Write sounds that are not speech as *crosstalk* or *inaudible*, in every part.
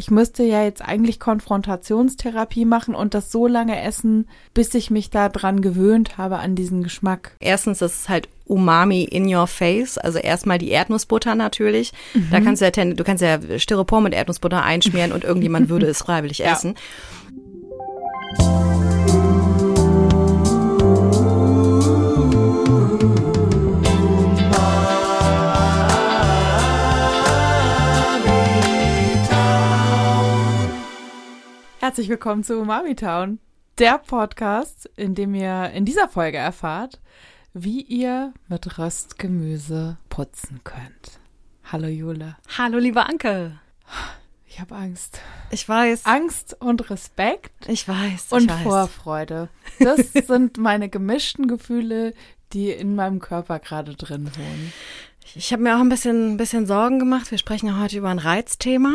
ich müsste ja jetzt eigentlich Konfrontationstherapie machen und das so lange essen, bis ich mich daran gewöhnt habe an diesen Geschmack. Erstens ist es halt Umami in your face, also erstmal die Erdnussbutter natürlich. Mhm. Da kannst du ja, du kannst ja Styropor mit Erdnussbutter einschmieren und irgendjemand *laughs* würde es freiwillig ja. essen. Herzlich willkommen zu Umami Town, der Podcast, in dem ihr in dieser Folge erfahrt, wie ihr mit Röstgemüse putzen könnt. Hallo Jule. Hallo liebe Anke. Ich habe Angst. Ich weiß. Angst und Respekt. Ich weiß. Ich und weiß. Vorfreude. Das *laughs* sind meine gemischten Gefühle, die in meinem Körper gerade drin wohnen. Ich habe mir auch ein bisschen, ein bisschen Sorgen gemacht. Wir sprechen ja heute über ein Reizthema.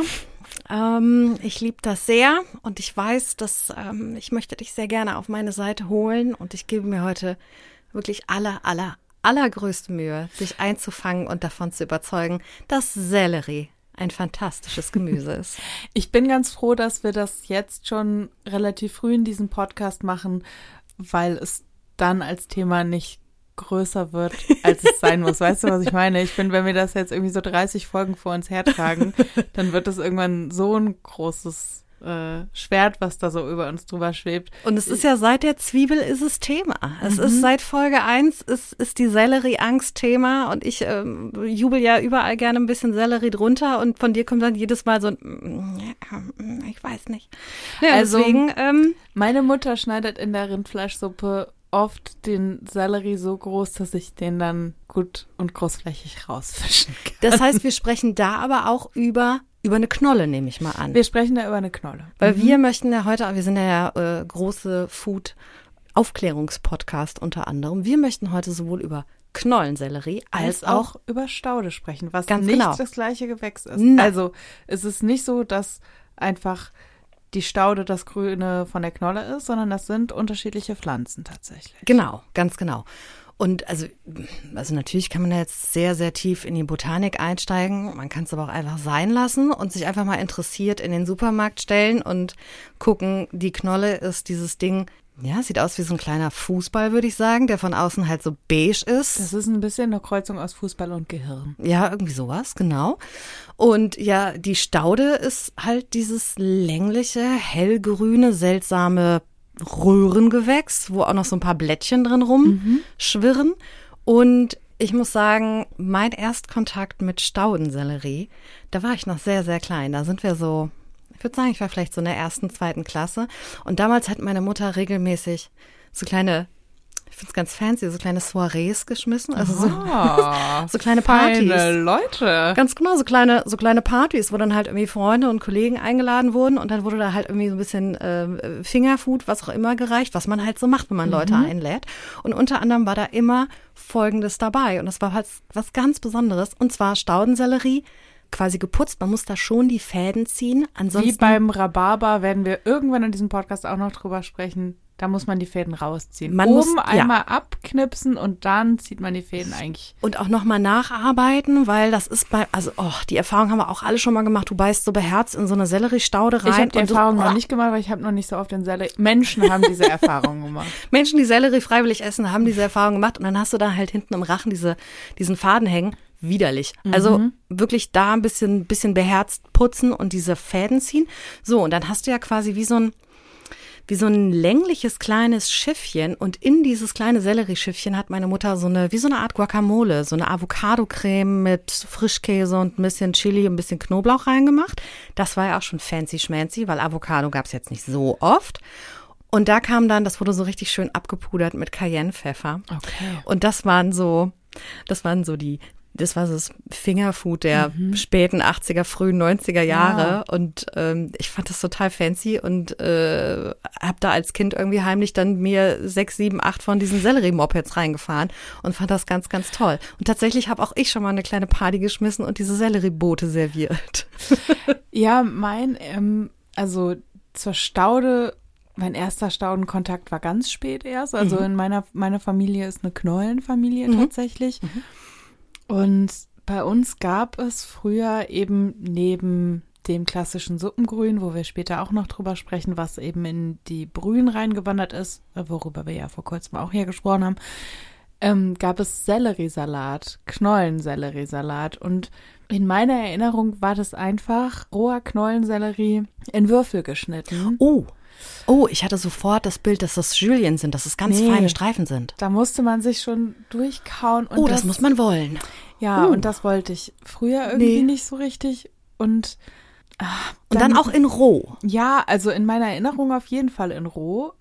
Ähm, ich liebe das sehr und ich weiß, dass ähm, ich möchte dich sehr gerne auf meine Seite holen und ich gebe mir heute wirklich aller, aller, allergrößte Mühe, dich einzufangen und davon zu überzeugen, dass Sellerie ein fantastisches Gemüse *laughs* ist. Ich bin ganz froh, dass wir das jetzt schon relativ früh in diesem Podcast machen, weil es dann als Thema nicht größer wird, als es sein muss. Weißt du, was ich meine? Ich finde, wenn wir das jetzt irgendwie so 30 Folgen vor uns hertragen, dann wird es irgendwann so ein großes äh, Schwert, was da so über uns drüber schwebt. Und es ist ja seit der Zwiebel ist es Thema. Es mhm. ist seit Folge 1 ist, ist die Sellerie-Angst Thema und ich ähm, jubel ja überall gerne ein bisschen Sellerie drunter und von dir kommt dann jedes Mal so ein mm, ich weiß nicht. Ja, also, deswegen, ähm, meine Mutter schneidet in der Rindfleischsuppe oft den Sellerie so groß, dass ich den dann gut und großflächig rausfischen kann. Das heißt, wir sprechen da aber auch über über eine Knolle, nehme ich mal an. Wir sprechen da über eine Knolle. Weil mhm. wir möchten ja heute, wir sind ja äh, große Food Aufklärungspodcast unter anderem. Wir möchten heute sowohl über Knollensellerie als, als auch, auch, über Staude sprechen, was nicht genau. das gleiche Gewächs ist. Nein. Also es ist nicht so, dass einfach die Staude das Grüne von der Knolle ist, sondern das sind unterschiedliche Pflanzen tatsächlich. Genau, ganz genau. Und also, also natürlich kann man da jetzt sehr, sehr tief in die Botanik einsteigen. Man kann es aber auch einfach sein lassen und sich einfach mal interessiert in den Supermarkt stellen und gucken, die Knolle ist dieses Ding, ja, sieht aus wie so ein kleiner Fußball, würde ich sagen, der von außen halt so beige ist. Das ist ein bisschen eine Kreuzung aus Fußball und Gehirn. Ja, irgendwie sowas, genau. Und ja, die Staude ist halt dieses längliche, hellgrüne, seltsame Röhrengewächs, wo auch noch so ein paar Blättchen drin rumschwirren. Mhm. Und ich muss sagen, mein Erstkontakt mit Staudensellerie, da war ich noch sehr, sehr klein. Da sind wir so würde sagen, ich war vielleicht so in der ersten, zweiten Klasse. Und damals hat meine Mutter regelmäßig so kleine, ich finde es ganz fancy, so kleine Soirees geschmissen. Also so, *laughs* so kleine Partys. Leute. Ganz genau, so kleine, so kleine Partys, wo dann halt irgendwie Freunde und Kollegen eingeladen wurden und dann wurde da halt irgendwie so ein bisschen äh, Fingerfood, was auch immer gereicht, was man halt so macht, wenn man Leute mhm. einlädt. Und unter anderem war da immer Folgendes dabei. Und das war halt was ganz Besonderes. Und zwar Staudensellerie quasi geputzt. Man muss da schon die Fäden ziehen. Ansonsten Wie beim Rhabarber werden wir irgendwann in diesem Podcast auch noch drüber sprechen. Da muss man die Fäden rausziehen. Man Oben muss, einmal ja. abknipsen und dann zieht man die Fäden eigentlich. Und auch nochmal nacharbeiten, weil das ist bei, also oh, die Erfahrung haben wir auch alle schon mal gemacht. Du beißt so beherzt in so eine Selleriestaude rein. Ich habe die Erfahrung so, oh. noch nicht gemacht, weil ich habe noch nicht so oft den Sellerie. Menschen haben diese *laughs* Erfahrung gemacht. Menschen, die Sellerie freiwillig essen, haben diese Erfahrung gemacht und dann hast du da halt hinten im Rachen diese, diesen Faden hängen widerlich. Also mhm. wirklich da ein bisschen, bisschen beherzt putzen und diese Fäden ziehen. So, und dann hast du ja quasi wie so ein, wie so ein längliches kleines Schiffchen und in dieses kleine Sellerieschiffchen hat meine Mutter so eine, wie so eine Art Guacamole, so eine Avocado-Creme mit Frischkäse und ein bisschen Chili und ein bisschen Knoblauch reingemacht. Das war ja auch schon fancy schmancy, weil Avocado gab es jetzt nicht so oft. Und da kam dann, das wurde so richtig schön abgepudert mit Cayennepfeffer. Okay. Und das waren so, das waren so die, das war so das Fingerfood der mhm. späten 80er, frühen 90er Jahre. Ja. Und ähm, ich fand das total fancy und äh, habe da als Kind irgendwie heimlich dann mir sechs, sieben, acht von diesen Sellerie-Mopeds reingefahren und fand das ganz, ganz toll. Und tatsächlich habe auch ich schon mal eine kleine Party geschmissen und diese Sellerie-Boote serviert. *laughs* ja, mein, ähm, also zur Staude mein erster Staudenkontakt war ganz spät erst. Also mhm. in meiner meine Familie ist eine Knollenfamilie mhm. tatsächlich. Mhm. Und bei uns gab es früher eben neben dem klassischen Suppengrün, wo wir später auch noch drüber sprechen, was eben in die Brühen reingewandert ist, worüber wir ja vor kurzem auch hier gesprochen haben, ähm, gab es Selleriesalat, Knollenselleriesalat. Und in meiner Erinnerung war das einfach roher Knollensellerie in Würfel geschnitten. Oh. Oh, ich hatte sofort das Bild, dass das Julien sind, dass es ganz Nee. feine Streifen sind. Da musste man sich schon durchkauen. Und Oh, das, muss man wollen. Ja, Uh. und das wollte ich früher irgendwie Nee. nicht so richtig. Und, ah, Und dann, auch in roh. Ja, also in meiner Erinnerung auf jeden Fall in roh.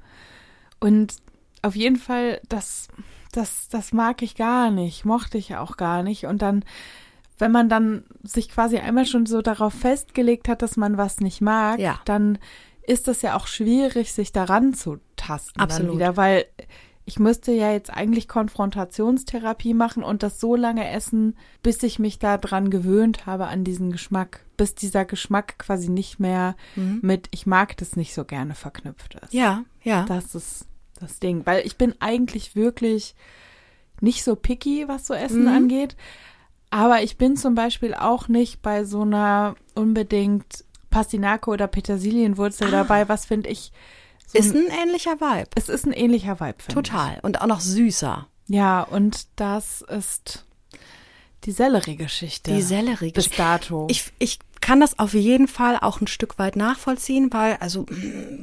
Und auf jeden Fall, das, das, das mag ich gar nicht, mochte ich auch gar nicht. Und dann, wenn man dann sich quasi einmal schon so darauf festgelegt hat, dass man was nicht mag, Ja. dann ist es ja auch schwierig, sich daran zu tasten Absolut. dann wieder, weil ich müsste ja jetzt eigentlich Konfrontationstherapie machen und das so lange essen, bis ich mich daran gewöhnt habe an diesen Geschmack, bis dieser Geschmack quasi nicht mehr mit ich mag das nicht so gerne verknüpft ist. Mhm. Ja, ja. Das ist das Ding, weil ich bin eigentlich wirklich nicht so picky, was so Essen Mhm. angeht, aber ich bin zum Beispiel auch nicht bei so einer unbedingt Pastinake oder Petersilienwurzel dabei, was finde ich so Ah. Ist ein, ein ähnlicher Vibe. es ist ein ähnlicher Vibe, finde ich. Total. Und auch noch süßer. Ja, und das ist die Sellerie-Geschichte. Die Sellerie. Bis dato. Ich, ich kann das auf jeden Fall auch ein Stück weit nachvollziehen, weil also,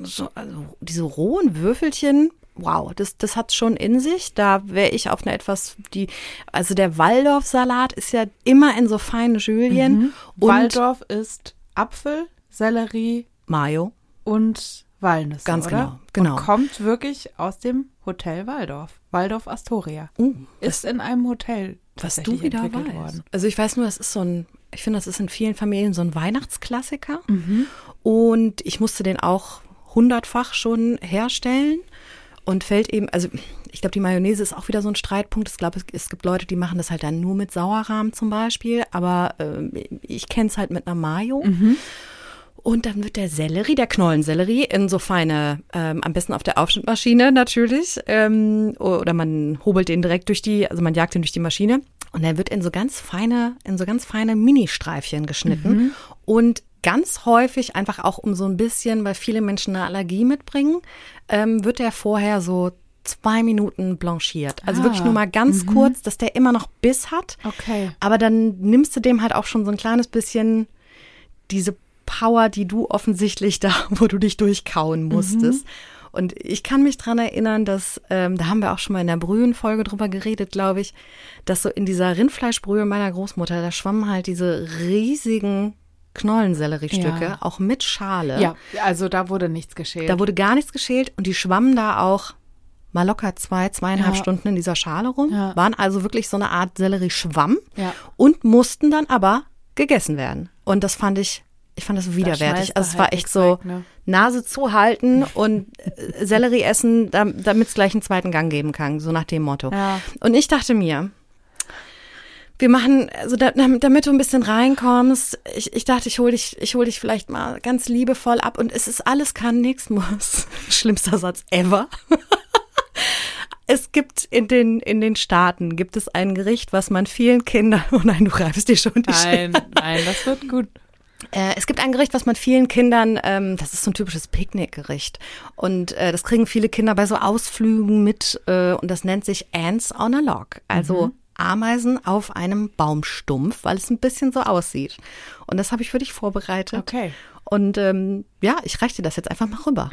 so, also diese rohen Würfelchen, wow, das, das hat schon in sich. Da wäre ich auf eine etwas, die, also der Waldorf-Salat ist ja immer in so feinen Julien. Und Waldorf ist Apfel, Sellerie Mayo. und Walnüsse, Ganz oder? genau, genau. Und kommt wirklich aus dem Hotel Waldorf. Waldorf Astoria. Uh, ist in einem Hotel was du wieder entwickelt weißt. worden. Also ich weiß nur, das ist so ein, ich finde, das ist in vielen Familien so ein Weihnachtsklassiker. Mhm. Und ich musste den auch hundertfach schon herstellen. Und fällt eben, also ich glaube, die Mayonnaise ist auch wieder so ein Streitpunkt. Ich glaube, es, gibt Leute, die machen das halt dann nur mit Sauerrahm zum Beispiel. Aber ähm, ich kenne es halt mit einer Mayo. Mhm. Und dann wird der Sellerie, der Knollensellerie, in so feine, ähm, am besten auf der Aufschnittmaschine natürlich, ähm, oder man hobelt den direkt durch die, also man jagt den durch die Maschine. Und der wird in so ganz feine, in so ganz feine Mini-Streifchen geschnitten. Und ganz häufig einfach auch um so ein bisschen, weil viele Menschen eine Allergie mitbringen, ähm, wird der vorher so zwei Minuten blanchiert. Also Ah, wirklich nur mal ganz kurz, dass der immer noch Biss hat. Okay. Aber dann nimmst du dem halt auch schon so ein kleines bisschen diese Power, die du offensichtlich da, *laughs* wo du dich durchkauen musstest. Und ich kann mich dran erinnern, dass, ähm, da haben wir auch schon mal in der Brühenfolge drüber geredet, glaube ich, dass so in dieser Rindfleischbrühe meiner Großmutter, da schwammen halt diese riesigen Knollenselleriestücke, Ja. auch mit Schale. Ja, also da wurde nichts geschält. Da wurde gar nichts geschält und die schwammen da auch mal locker zwei, zweieinhalb Ja. Stunden in dieser Schale rum, Ja. waren also wirklich so eine Art Sellerieschwamm Ja. und mussten dann aber gegessen werden. Und das fand ich, ich fand das schmeißt widerwärtig. du Also es halt war echt nichts so weg, ne? Nase zuhalten und äh, Sellerie essen, dam- damit es gleich einen zweiten Gang geben kann, so nach dem Motto. Ja. Und ich dachte mir, wir machen, also da, damit du ein bisschen reinkommst, ich, ich dachte, ich hol dich, ich hol dich vielleicht mal ganz liebevoll ab und es ist alles kann, nichts muss. *laughs* Schlimmster Satz ever. *laughs* Es gibt in den, in den Staaten gibt es ein Gericht, was man vielen Kindern, *laughs* oh nein, du reibst dir schon die Nein, nein, das wird gut. Äh, es gibt ein Gericht, was man vielen Kindern, ähm, das ist so ein typisches Picknickgericht. Und äh, das kriegen viele Kinder bei so Ausflügen mit äh, und das nennt sich Ants on a Log. Also Ameisen auf einem Baumstumpf, weil es ein bisschen so aussieht. Und das habe ich für dich vorbereitet. Okay. Und ähm, ja, ich reiche dir das jetzt einfach mal rüber.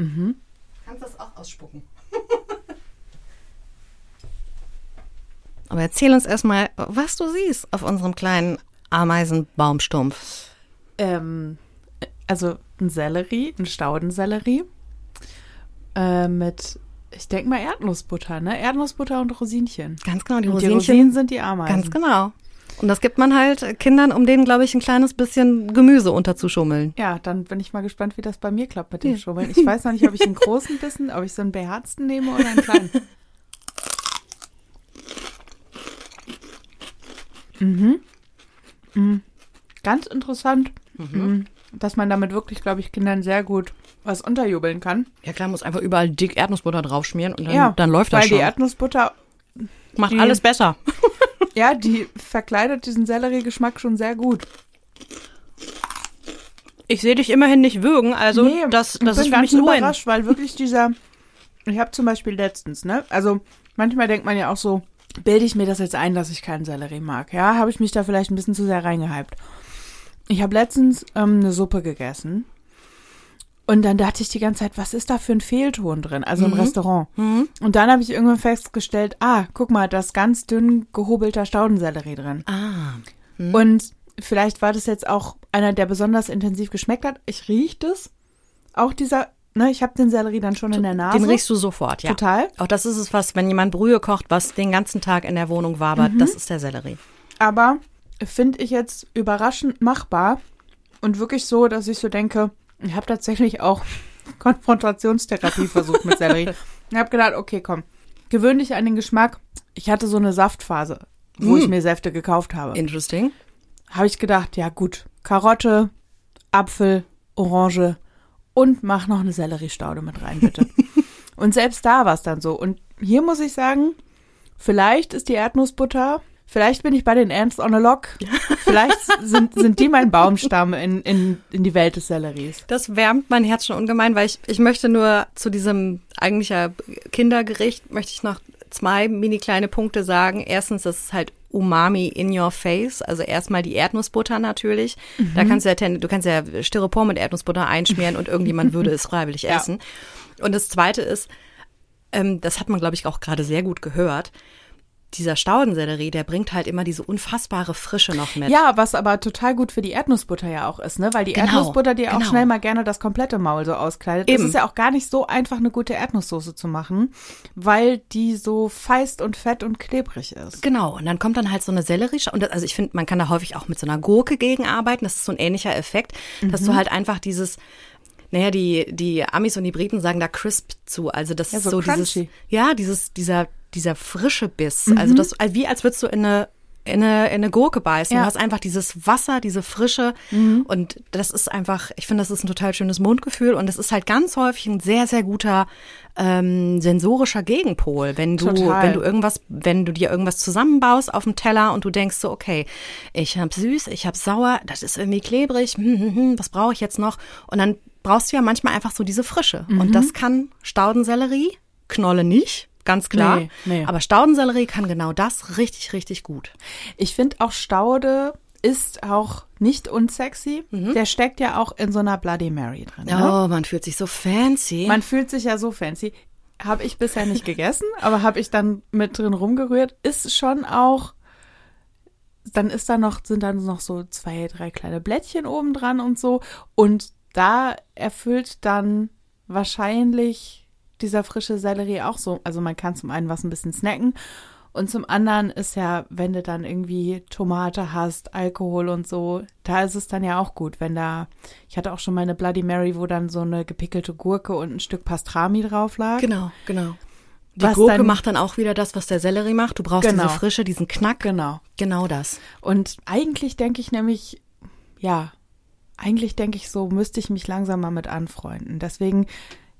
Kannst das auch ausspucken. *laughs* Aber erzähl uns erstmal, was du siehst auf unserem kleinen Ameisenbaumstumpf. Ähm, also ein Sellerie, ein Staudensellerie äh, mit, ich denke mal Erdnussbutter, ne? Erdnussbutter und Rosinchen. Ganz genau, die Und die Rosinchen. Rosinen sind die Ameisen. Ganz genau. Und das gibt man halt Kindern, um denen, glaube ich, ein kleines bisschen Gemüse unterzuschummeln. Ja, dann bin ich mal gespannt, wie das bei mir klappt mit dem Ja. Schummeln. Ich weiß noch nicht, ob ich einen großen Bissen, ob ich so einen beherzten nehme oder einen kleinen. mhm. Mhm. Ganz interessant, mhm. dass man damit wirklich, glaube ich, Kindern sehr gut was unterjubeln kann. Ja klar, muss einfach überall dick Erdnussbutter draufschmieren und dann, ja, dann läuft weil das schon. die Erdnussbutter, Macht die- alles besser. ja, die verkleidet diesen Selleriegeschmack schon sehr gut. Ich sehe dich immerhin nicht würgen, also Nee, das, das ist für ganz mich ein überrascht, weil wirklich dieser, ich habe zum Beispiel letztens, ne, also manchmal denkt man ja auch so, bilde ich mir das jetzt ein, dass ich keinen Sellerie mag, ja, habe ich mich da vielleicht ein bisschen zu sehr reingehypt. Ich habe letztens ähm, eine Suppe gegessen und dann dachte ich die ganze Zeit, was ist da für ein Fehlton drin, also im Restaurant. Und dann habe ich irgendwann festgestellt, ah, guck mal, da ist ganz dünn gehobelter Staudensellerie drin. Ah. Und vielleicht war das jetzt auch einer, der besonders intensiv geschmeckt hat. Ich rieche das. Auch dieser, ne, ich habe den Sellerie dann schon in der Nase. Den riechst du sofort, ja. Total. Auch das ist es, was, wenn jemand Brühe kocht, was den ganzen Tag in der Wohnung wabert, Mhm. das ist der Sellerie. Aber finde ich jetzt überraschend machbar und wirklich so, dass ich so denke, ich habe tatsächlich auch *laughs* Konfrontationstherapie versucht mit Sellerie. Ich habe gedacht, okay, komm, gewöhn dich an den Geschmack. Ich hatte so eine Saftphase, wo Mm. ich mir Säfte gekauft habe. Interesting. habe ich gedacht, ja gut, Karotte, Apfel, Orange und mach noch eine Selleriestaude mit rein, bitte. *laughs* und selbst da war es dann so. Und hier muss ich sagen, vielleicht ist die Erdnussbutter, vielleicht bin ich bei den Ants on a Lock, vielleicht sind, sind die mein Baumstamm in, in, in die Welt des Selleries. Das wärmt mein Herz schon ungemein, weil ich, ich möchte nur zu diesem eigentlich ja Kindergericht, möchte ich noch zwei mini kleine Punkte sagen. Erstens, das ist halt Umami in your face. Also erstmal die Erdnussbutter natürlich. Da kannst du ja, ten- du kannst ja Styropor mit Erdnussbutter einschmieren und irgendjemand würde *laughs* es freiwillig Ja. essen. Und das zweite ist, ähm, das hat man, glaube ich, auch gerade sehr gut gehört. Dieser Staudensellerie, der bringt halt immer diese unfassbare Frische noch mit. Ja, was aber total gut für die Erdnussbutter ja auch ist, ne? Weil die Genau, Erdnussbutter dir auch genau. schnell mal gerne das komplette Maul so auskleidet. Eben. Es ist ja auch gar nicht so einfach, eine gute Erdnusssoße zu machen, weil die so feist und fett und klebrig ist. Genau, und dann kommt dann halt so eine Sellerie. Und das, also ich finde, man kann da häufig auch mit so einer Gurke gegenarbeiten. Das ist so ein ähnlicher Effekt, dass Mhm. du halt einfach dieses, naja, die, die Amis und die Briten sagen da crisp zu. Also das Ja, ist so so, dieses, crunchy. ja, dieses, dieser, dieser frische Biss. Mhm. Also das, wie als würdest du in eine, in eine, in eine Gurke beißen. Ja. Mhm. Du hast einfach dieses Wasser, diese Frische. Und das ist einfach, ich finde, das ist ein total schönes Mundgefühl. Und das ist halt ganz häufig ein sehr, sehr guter ähm, sensorischer Gegenpol. Wenn du, Total. wenn du irgendwas, wenn du dir irgendwas zusammenbaust auf dem Teller und du denkst so, okay, ich hab süß, ich hab sauer, das ist irgendwie klebrig, hm, hm, hm, was brauche ich jetzt noch? Und dann brauchst du ja manchmal einfach so diese Frische. Mhm. Und das kann Staudensellerie, Knolle nicht, ganz klar. Nee, nee. Aber Staudensellerie kann genau das richtig, richtig gut. Ich finde auch Staude ist auch nicht unsexy. Der steckt ja auch in so einer Bloody Mary drin. Ne? Oh, man fühlt sich so fancy. Man fühlt sich ja so fancy. Habe ich bisher nicht gegessen, *laughs* aber habe ich dann mit drin rumgerührt. Ist schon auch. Dann ist da noch, sind dann noch so zwei, drei kleine Blättchen oben dran und so. Und da erfüllt dann wahrscheinlich dieser frische Sellerie auch so. Also man kann zum einen was ein bisschen snacken. Und zum anderen ist ja, wenn du dann irgendwie Tomate hast, Alkohol und so, da ist es dann ja auch gut, wenn da, ich hatte auch schon mal eine Bloody Mary, wo dann so eine gepickelte Gurke und ein Stück Pastrami drauf lag. genau, genau. Die Was Gurke dann- macht dann auch wieder das, was der Sellerie macht. Du brauchst Genau. diese Frische, diesen Knack. Genau. Genau das. Und eigentlich denke ich nämlich, ja, eigentlich denke ich so, müsste ich mich langsam mal mit anfreunden. Deswegen,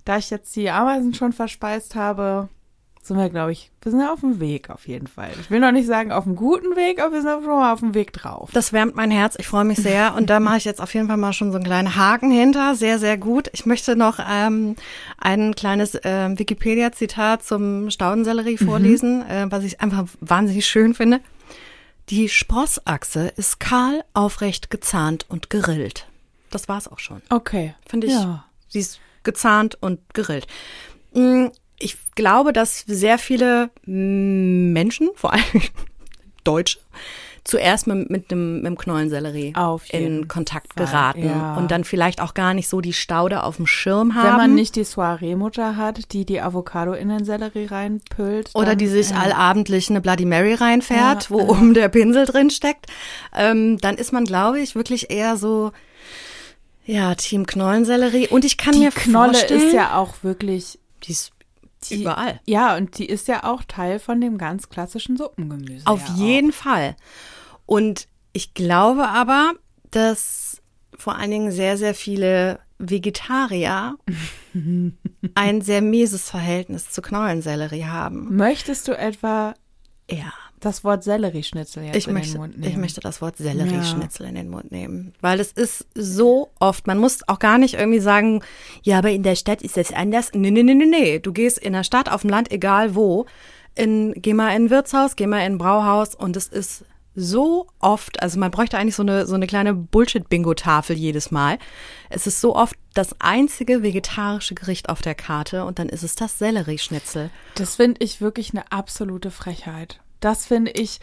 da ich jetzt die Ameisen schon verspeist habe, sind wir, glaube ich, wir sind auf dem Weg auf jeden Fall. Ich will noch nicht sagen auf einem guten Weg, aber wir sind schon mal auf dem Weg drauf. Das wärmt mein Herz. Ich freue mich sehr. Und da mache ich jetzt auf jeden Fall mal schon so einen kleinen Haken hinter. Sehr, sehr gut. Ich möchte noch ähm, ein kleines ähm, Wikipedia-Zitat zum Staudensellerie vorlesen, äh, was ich einfach wahnsinnig schön finde. Die Sprossachse ist kahl, aufrecht, gezahnt und gerillt. Das war's auch schon. Okay. Finde ich. Ja. Sie ist gezahnt und gerillt. Mm, Ich glaube, dass sehr viele Menschen, vor allem *laughs* Deutsche, zuerst mit, mit, dem, mit dem Knollensellerie in Kontakt Fall, geraten ja. und dann vielleicht auch gar nicht so die Staude auf dem Schirm haben. Wenn man nicht die Soiree-Mutter hat, die die Avocado in den Sellerie reinpüllt. Oder dann, die sich äh, allabendlich eine Bloody Mary reinfährt, Ja, wo ja. oben der Pinsel drin steckt, ähm, dann ist man, glaube ich, wirklich eher so, ja, Team Knollensellerie. Und ich kann Die mir Knolle vorstellen, ist ja auch wirklich die ist die, überall. Ja, und die ist ja auch Teil von dem ganz klassischen Suppengemüse. Auf ja jeden Fall. Und ich glaube aber, dass vor allen Dingen sehr, sehr viele Vegetarier *laughs* ein sehr mieses Verhältnis zu Knollensellerie haben. Auch. Möchtest du etwa Ja. Das Wort Sellerieschnitzel jetzt ich in möchte, den Mund nehmen. Ich möchte das Wort Sellerieschnitzel in den Mund nehmen. Weil es ist so oft, man muss auch gar nicht irgendwie sagen, ja, aber in der Stadt ist das anders. Nee, nee, nee, nee, nee. Du gehst in der Stadt, auf dem Land, egal wo, in, geh mal in ein Wirtshaus, geh mal in ein Brauhaus und es ist so oft, also man bräuchte eigentlich so eine, so eine kleine Bullshit-Bingo-Tafel jedes Mal. Es ist so oft das einzige vegetarische Gericht auf der Karte und dann ist es das Sellerieschnitzel. Das finde ich wirklich eine absolute Frechheit. Das finde ich,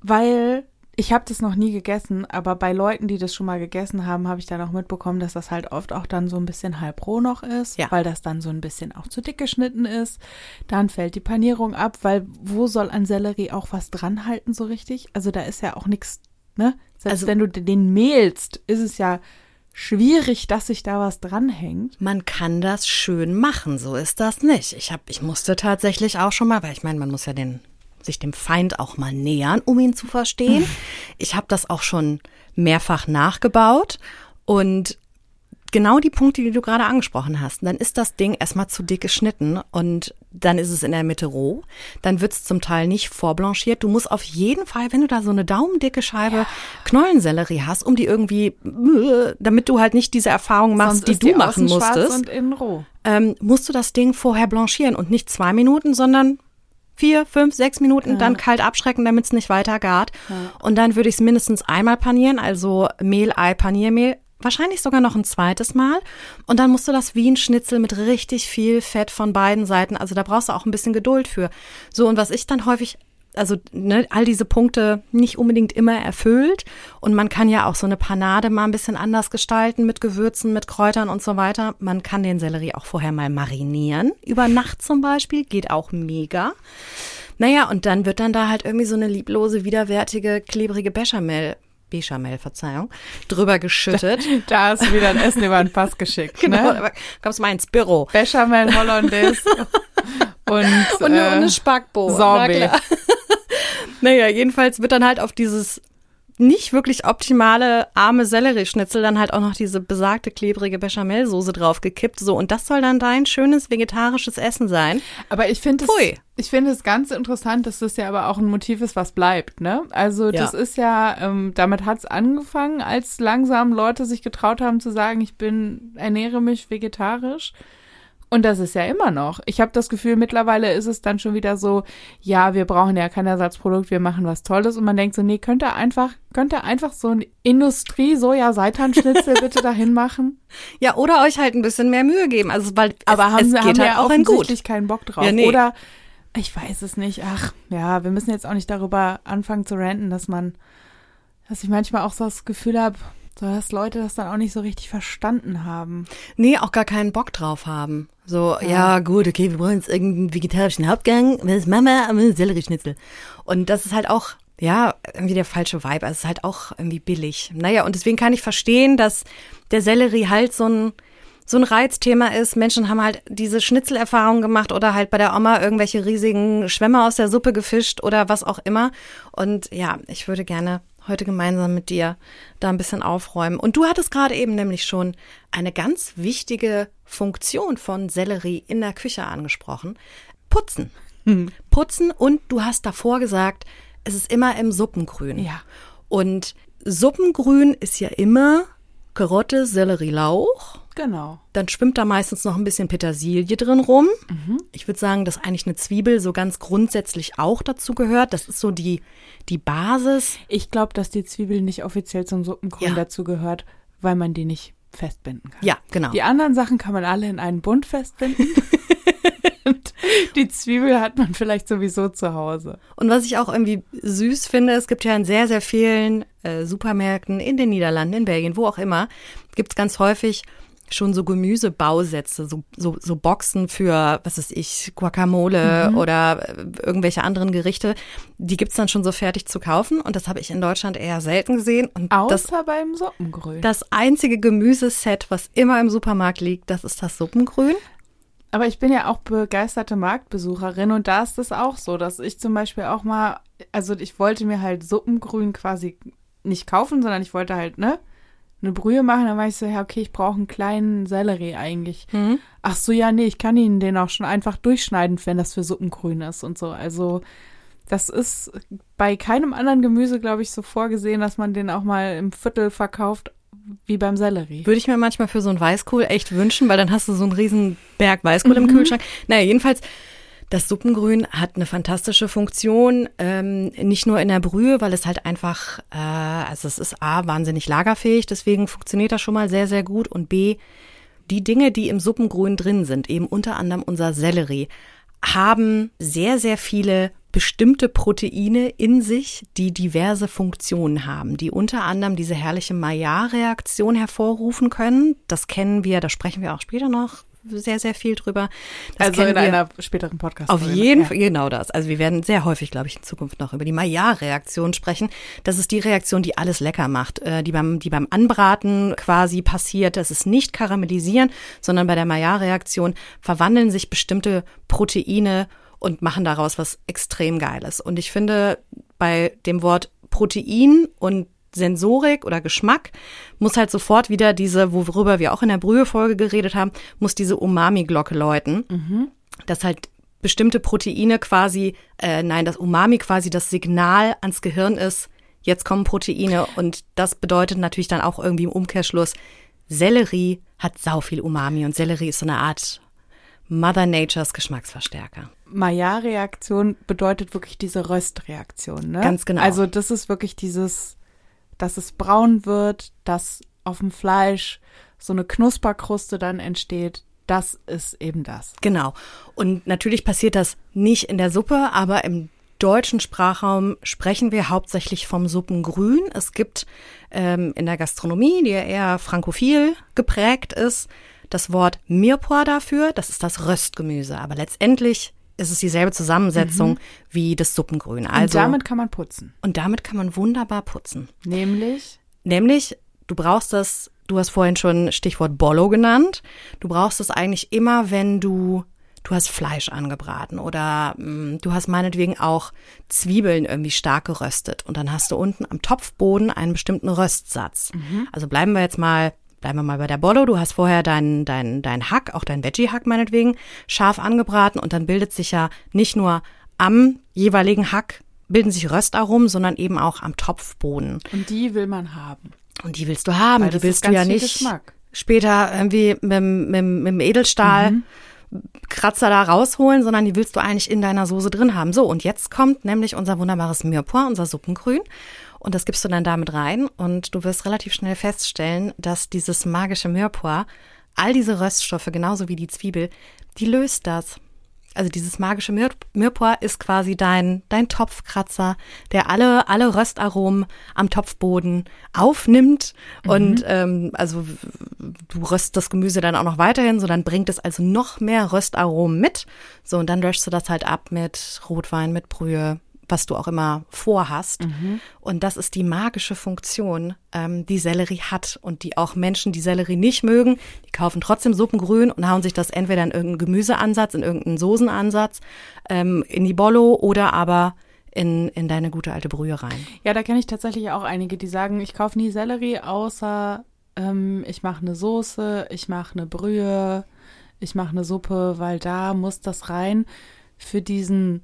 weil ich habe das noch nie gegessen, aber bei Leuten, die das schon mal gegessen haben, habe ich dann auch mitbekommen, dass das halt oft auch dann so ein bisschen halb roh noch ist, Ja. weil das dann so ein bisschen auch zu dick geschnitten ist. Dann fällt die Panierung ab, weil wo soll an Sellerie auch was dran halten so richtig? Also da ist ja auch nichts, ne? Selbst Also- wenn du den mehlst, ist es ja schwierig, dass sich da was dranhängt. Man kann das schön machen, so ist das nicht. Ich hab, ich musste tatsächlich auch schon mal, weil ich meine, man muss ja den sich dem Feind auch mal nähern, um ihn zu verstehen. Ich habe das auch schon mehrfach nachgebaut und genau die Punkte, die du gerade angesprochen hast. Dann ist das Ding erstmal zu dick geschnitten und dann ist es in der Mitte roh. Dann wird es zum Teil nicht vorblanchiert. Du musst auf jeden Fall, wenn du da so eine daumendicke Scheibe Knollensellerie hast, um die irgendwie, damit du halt nicht diese Erfahrung machst, Sonst die du machen musstest, und innen roh. ähm, musst du das Ding vorher blanchieren und nicht zwei Minuten, sondern vier, fünf, sechs Minuten, dann kalt abschrecken, damit es nicht weiter gart. Und dann würde ich es mindestens einmal panieren, also Mehl, Ei, Paniermehl. Wahrscheinlich sogar noch ein zweites Mal. Und dann musst du das wie ein Schnitzel mit richtig viel Fett von beiden Seiten. Also da brauchst du auch ein bisschen Geduld für. So, und was ich dann häufig, also ne, all diese Punkte nicht unbedingt immer erfüllt. Und man kann ja auch so eine Panade mal ein bisschen anders gestalten mit Gewürzen, mit Kräutern und so weiter. Man kann den Sellerie auch vorher mal marinieren. Über Nacht zum Beispiel. Geht auch mega. Naja, und dann wird dann da halt irgendwie so eine lieblose, widerwärtige, klebrige Bechamel, Bechamel, Verzeihung, drüber geschüttet. *laughs* Da hast du wieder ein Essen über den Pass geschickt. genau, Ne? aber kommst mal ins Büro. Bechamel Hollandaise *laughs* und, Und, eine- und äh, eine Spackbo. na Sorbet. Naja, jedenfalls wird dann halt auf dieses nicht wirklich optimale arme Sellerieschnitzel dann halt auch noch diese besagte klebrige Bechamelsoße draufgekippt. So, und das soll dann dein schönes vegetarisches Essen sein. Aber ich finde es, ich finde es ganz interessant, dass das ja aber auch ein Motiv ist, was bleibt, ne? Also Ja. das ist ja, ähm, damit hat es angefangen, als langsam Leute sich getraut haben zu sagen, ich bin, ernähre mich vegetarisch. Und das ist ja immer noch. Ich habe das Gefühl, mittlerweile ist es dann schon wieder so, ja, wir brauchen ja kein Ersatzprodukt, wir machen was Tolles. Und man denkt so, nee, könnte einfach, könnte einfach so ein Industrie-Soja-Seitanschnitzel *laughs* bitte dahin machen? Ja, oder euch halt ein bisschen mehr Mühe geben. Also, weil Aber es, haben, es geht haben halt ja auch in gut. offensichtlich keinen Bock drauf. Ja, nee. Oder ich weiß es nicht. Ach, ja, wir müssen jetzt auch nicht darüber anfangen zu ranten, dass man, dass ich manchmal auch so das Gefühl habe, so dass Leute das dann auch nicht so richtig verstanden haben. Nee, auch gar keinen Bock drauf haben. So, ja, gut, okay, wir brauchen jetzt irgendeinen vegetarischen Hauptgang. Machen wir? Aber Sellerieschnitzel. Und das ist halt auch, ja, irgendwie der falsche Vibe. Also es ist halt auch irgendwie billig. Naja, und deswegen kann ich verstehen, dass der Sellerie halt so ein, so ein Reizthema ist. Menschen haben halt diese Schnitzelerfahrung gemacht oder halt bei der Oma irgendwelche riesigen Schwämme aus der Suppe gefischt oder was auch immer. Und ja, ich würde gerne heute gemeinsam mit dir da ein bisschen aufräumen. Und du hattest gerade eben nämlich schon eine ganz wichtige Funktion von Sellerie in der Küche angesprochen. Putzen. Putzen und du hast davor gesagt, es ist immer im Suppengrün. Ja. Und Suppengrün ist ja immer Karotte, Sellerie, Lauch. Genau. Dann schwimmt da meistens noch ein bisschen Petersilie drin rum. Ich würde sagen, dass eigentlich eine Zwiebel so ganz grundsätzlich auch dazu gehört. Das ist so die, die Basis. Ich glaube, dass die Zwiebel nicht offiziell zum Suppengrün Ja. dazu gehört, weil man die nicht festbinden kann. Ja, genau. Die anderen Sachen kann man alle in einen Bund festbinden. *laughs* Die Zwiebel hat man vielleicht sowieso zu Hause. Und was ich auch irgendwie süß finde, es gibt ja in sehr, sehr vielen äh, Supermärkten in den Niederlanden, in Belgien, wo auch immer, gibt es ganz häufig schon so Gemüsebausätze, so, so, so Boxen für, was weiß ich, Guacamole oder äh, irgendwelche anderen Gerichte. Die gibt's dann schon so fertig zu kaufen und das habe ich in Deutschland eher selten gesehen. Und das, Außer beim Suppengrün. das einzige Gemüseset, was immer im Supermarkt liegt, das ist das Suppengrün. Aber ich bin ja auch begeisterte Marktbesucherin und da ist es auch so, dass ich zum Beispiel auch mal, also ich wollte mir halt Suppengrün quasi nicht kaufen, sondern ich wollte halt, ne, eine Brühe machen. Dann war ich so, ja, okay, ich brauche einen kleinen Sellerie eigentlich. Ach so, ja, nee, ich kann Ihnen den auch schon einfach durchschneiden, wenn das für Suppengrün ist und so. Also Das ist bei keinem anderen Gemüse, glaube ich, so vorgesehen, dass man den auch mal im Viertel verkauft, wie beim Sellerie. Würde ich mir manchmal für so ein Weißkohl echt wünschen, weil dann hast du so einen riesen Berg Weißkohl mhm. im Kühlschrank. Naja, jedenfalls, das Suppengrün hat eine fantastische Funktion, ähm, nicht nur in der Brühe, weil es halt einfach, äh, also es ist A, wahnsinnig lagerfähig, deswegen funktioniert das schon mal sehr, sehr gut und B, die Dinge, die im Suppengrün drin sind, eben unter anderem unser Sellerie, haben sehr, sehr viele bestimmte Proteine in sich, die diverse Funktionen haben, die unter anderem diese herrliche Maillard-Reaktion hervorrufen können. Das kennen wir, da sprechen wir auch später noch sehr, sehr viel drüber. Das also in einer späteren Podcast. Auf jeden Fall, ja. genau das. Also wir werden sehr häufig, glaube ich, in Zukunft noch über die Maillard-Reaktion sprechen. Das ist die Reaktion, die alles lecker macht, äh, die beim, die beim Anbraten quasi passiert. Das ist nicht karamellisieren, sondern bei der Maillard-Reaktion verwandeln sich bestimmte Proteine und machen daraus was extrem Geiles. Und ich finde, bei dem Wort Protein und Sensorik oder Geschmack muss halt sofort wieder diese, worüber wir auch in der Brühefolge geredet haben, muss diese Umami-Glocke läuten. Mhm. Dass halt bestimmte Proteine quasi, äh, nein, das Umami quasi das Signal ans Gehirn ist, jetzt kommen Proteine und das bedeutet natürlich dann auch irgendwie im Umkehrschluss, Sellerie hat sau viel Umami und Sellerie ist so eine Art Mother Natures Geschmacksverstärker. Maillard-Reaktion bedeutet wirklich diese Röstreaktion, ne? Ganz genau. Also das ist wirklich dieses, dass es braun wird, dass auf dem Fleisch so eine Knusperkruste dann entsteht. Das ist eben das. Genau. Und natürlich passiert das nicht in der Suppe, aber im deutschen Sprachraum sprechen wir hauptsächlich vom Suppengrün. Es gibt ähm, in der Gastronomie, die ja eher frankophil geprägt ist, das Wort Mirepoix dafür, das ist das Röstgemüse. Aber letztendlich ist es dieselbe Zusammensetzung mhm. wie das Suppengrün. Also, und damit kann man putzen. Und damit kann man wunderbar putzen. Nämlich? Nämlich, du brauchst das, du hast vorhin schon Stichwort Bollo genannt. Du brauchst es eigentlich immer, wenn du du hast Fleisch angebraten oder mh, mm, du hast meinetwegen auch Zwiebeln irgendwie stark geröstet und dann hast du unten am Topfboden einen bestimmten Röstsatz. Mhm. Also bleiben wir jetzt mal Bleiben wir mal bei der Bollo. Du hast vorher dein, dein, dein Hack, auch dein Veggie-Hack meinetwegen, scharf angebraten und dann bildet sich ja nicht nur am jeweiligen Hack bilden sich Röstaromen, sondern eben auch am Topfboden. Und die will man haben. Und die willst du haben. die willst du ja nicht Geschmack. später irgendwie mit, mit, mit dem Edelstahl mhm. Kratzer da rausholen, sondern die willst du eigentlich in deiner Soße drin haben. So, und jetzt kommt nämlich unser wunderbares Mirepoix, unser Suppengrün. Und das gibst du dann damit rein und du wirst relativ schnell feststellen, dass dieses magische Mirepoix all diese Röststoffe, genauso wie die Zwiebel, die löst das. Also dieses magische Mir Mirepoix ist quasi dein, dein Topfkratzer, der alle, alle Röstaromen am Topfboden aufnimmt. Mhm. Und ähm, also du röst das Gemüse dann auch noch weiterhin, so dann bringt es also noch mehr Röstaromen mit. So, und dann löschst du das halt ab mit Rotwein, mit Brühe, was du auch immer vorhast. Mhm. Und das ist die magische Funktion, ähm, die Sellerie hat und die auch Menschen, die Sellerie nicht mögen, die kaufen trotzdem Suppengrün und hauen sich das entweder in irgendeinen Gemüseansatz, in irgendeinen Soßenansatz, ähm, in die Bollo oder aber in, in deine gute alte Brühe rein. Ja, da kenne ich tatsächlich auch einige, die sagen, ich kaufe nie Sellerie, außer ähm, ich mache eine Soße, ich mache eine Brühe, ich mache eine Suppe, weil da muss das rein für diesen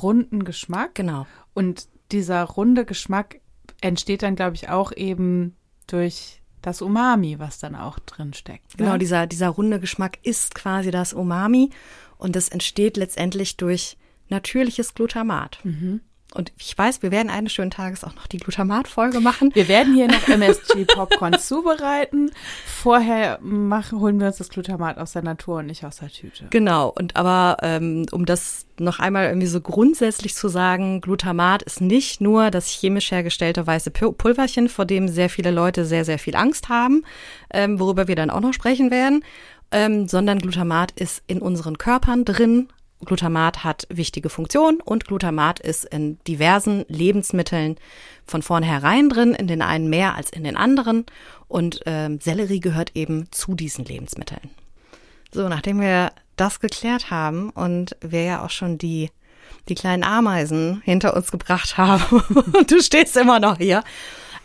runden Geschmack. Genau. Und dieser runde Geschmack entsteht dann, glaube ich, auch eben durch das Umami, was dann auch drin steckt. Ne? Genau, dieser, dieser runde Geschmack ist quasi das Umami und das entsteht letztendlich durch natürliches Glutamat. Mhm. Und ich weiß, wir werden eines schönen Tages auch noch die Glutamat-Folge machen. Wir werden hier noch MSG-Popcorn *laughs* zubereiten. Vorher machen, holen wir uns das Glutamat aus der Natur und nicht aus der Tüte. Genau. Und aber, ähm, um das noch einmal irgendwie so grundsätzlich zu sagen, Glutamat ist nicht nur das chemisch hergestellte weiße Pulverchen, vor dem sehr viele Leute sehr, sehr viel Angst haben, ähm, worüber wir dann auch noch sprechen werden, ähm, sondern Glutamat ist in unseren Körpern drin, Glutamat hat wichtige Funktionen und Glutamat ist in diversen Lebensmitteln von vornherein drin, in den einen mehr als in den anderen. Und ähm, Sellerie gehört eben zu diesen Lebensmitteln. So, nachdem wir das geklärt haben und wir ja auch schon die, die kleinen Ameisen hinter uns gebracht *laughs* haben, und du stehst immer noch hier,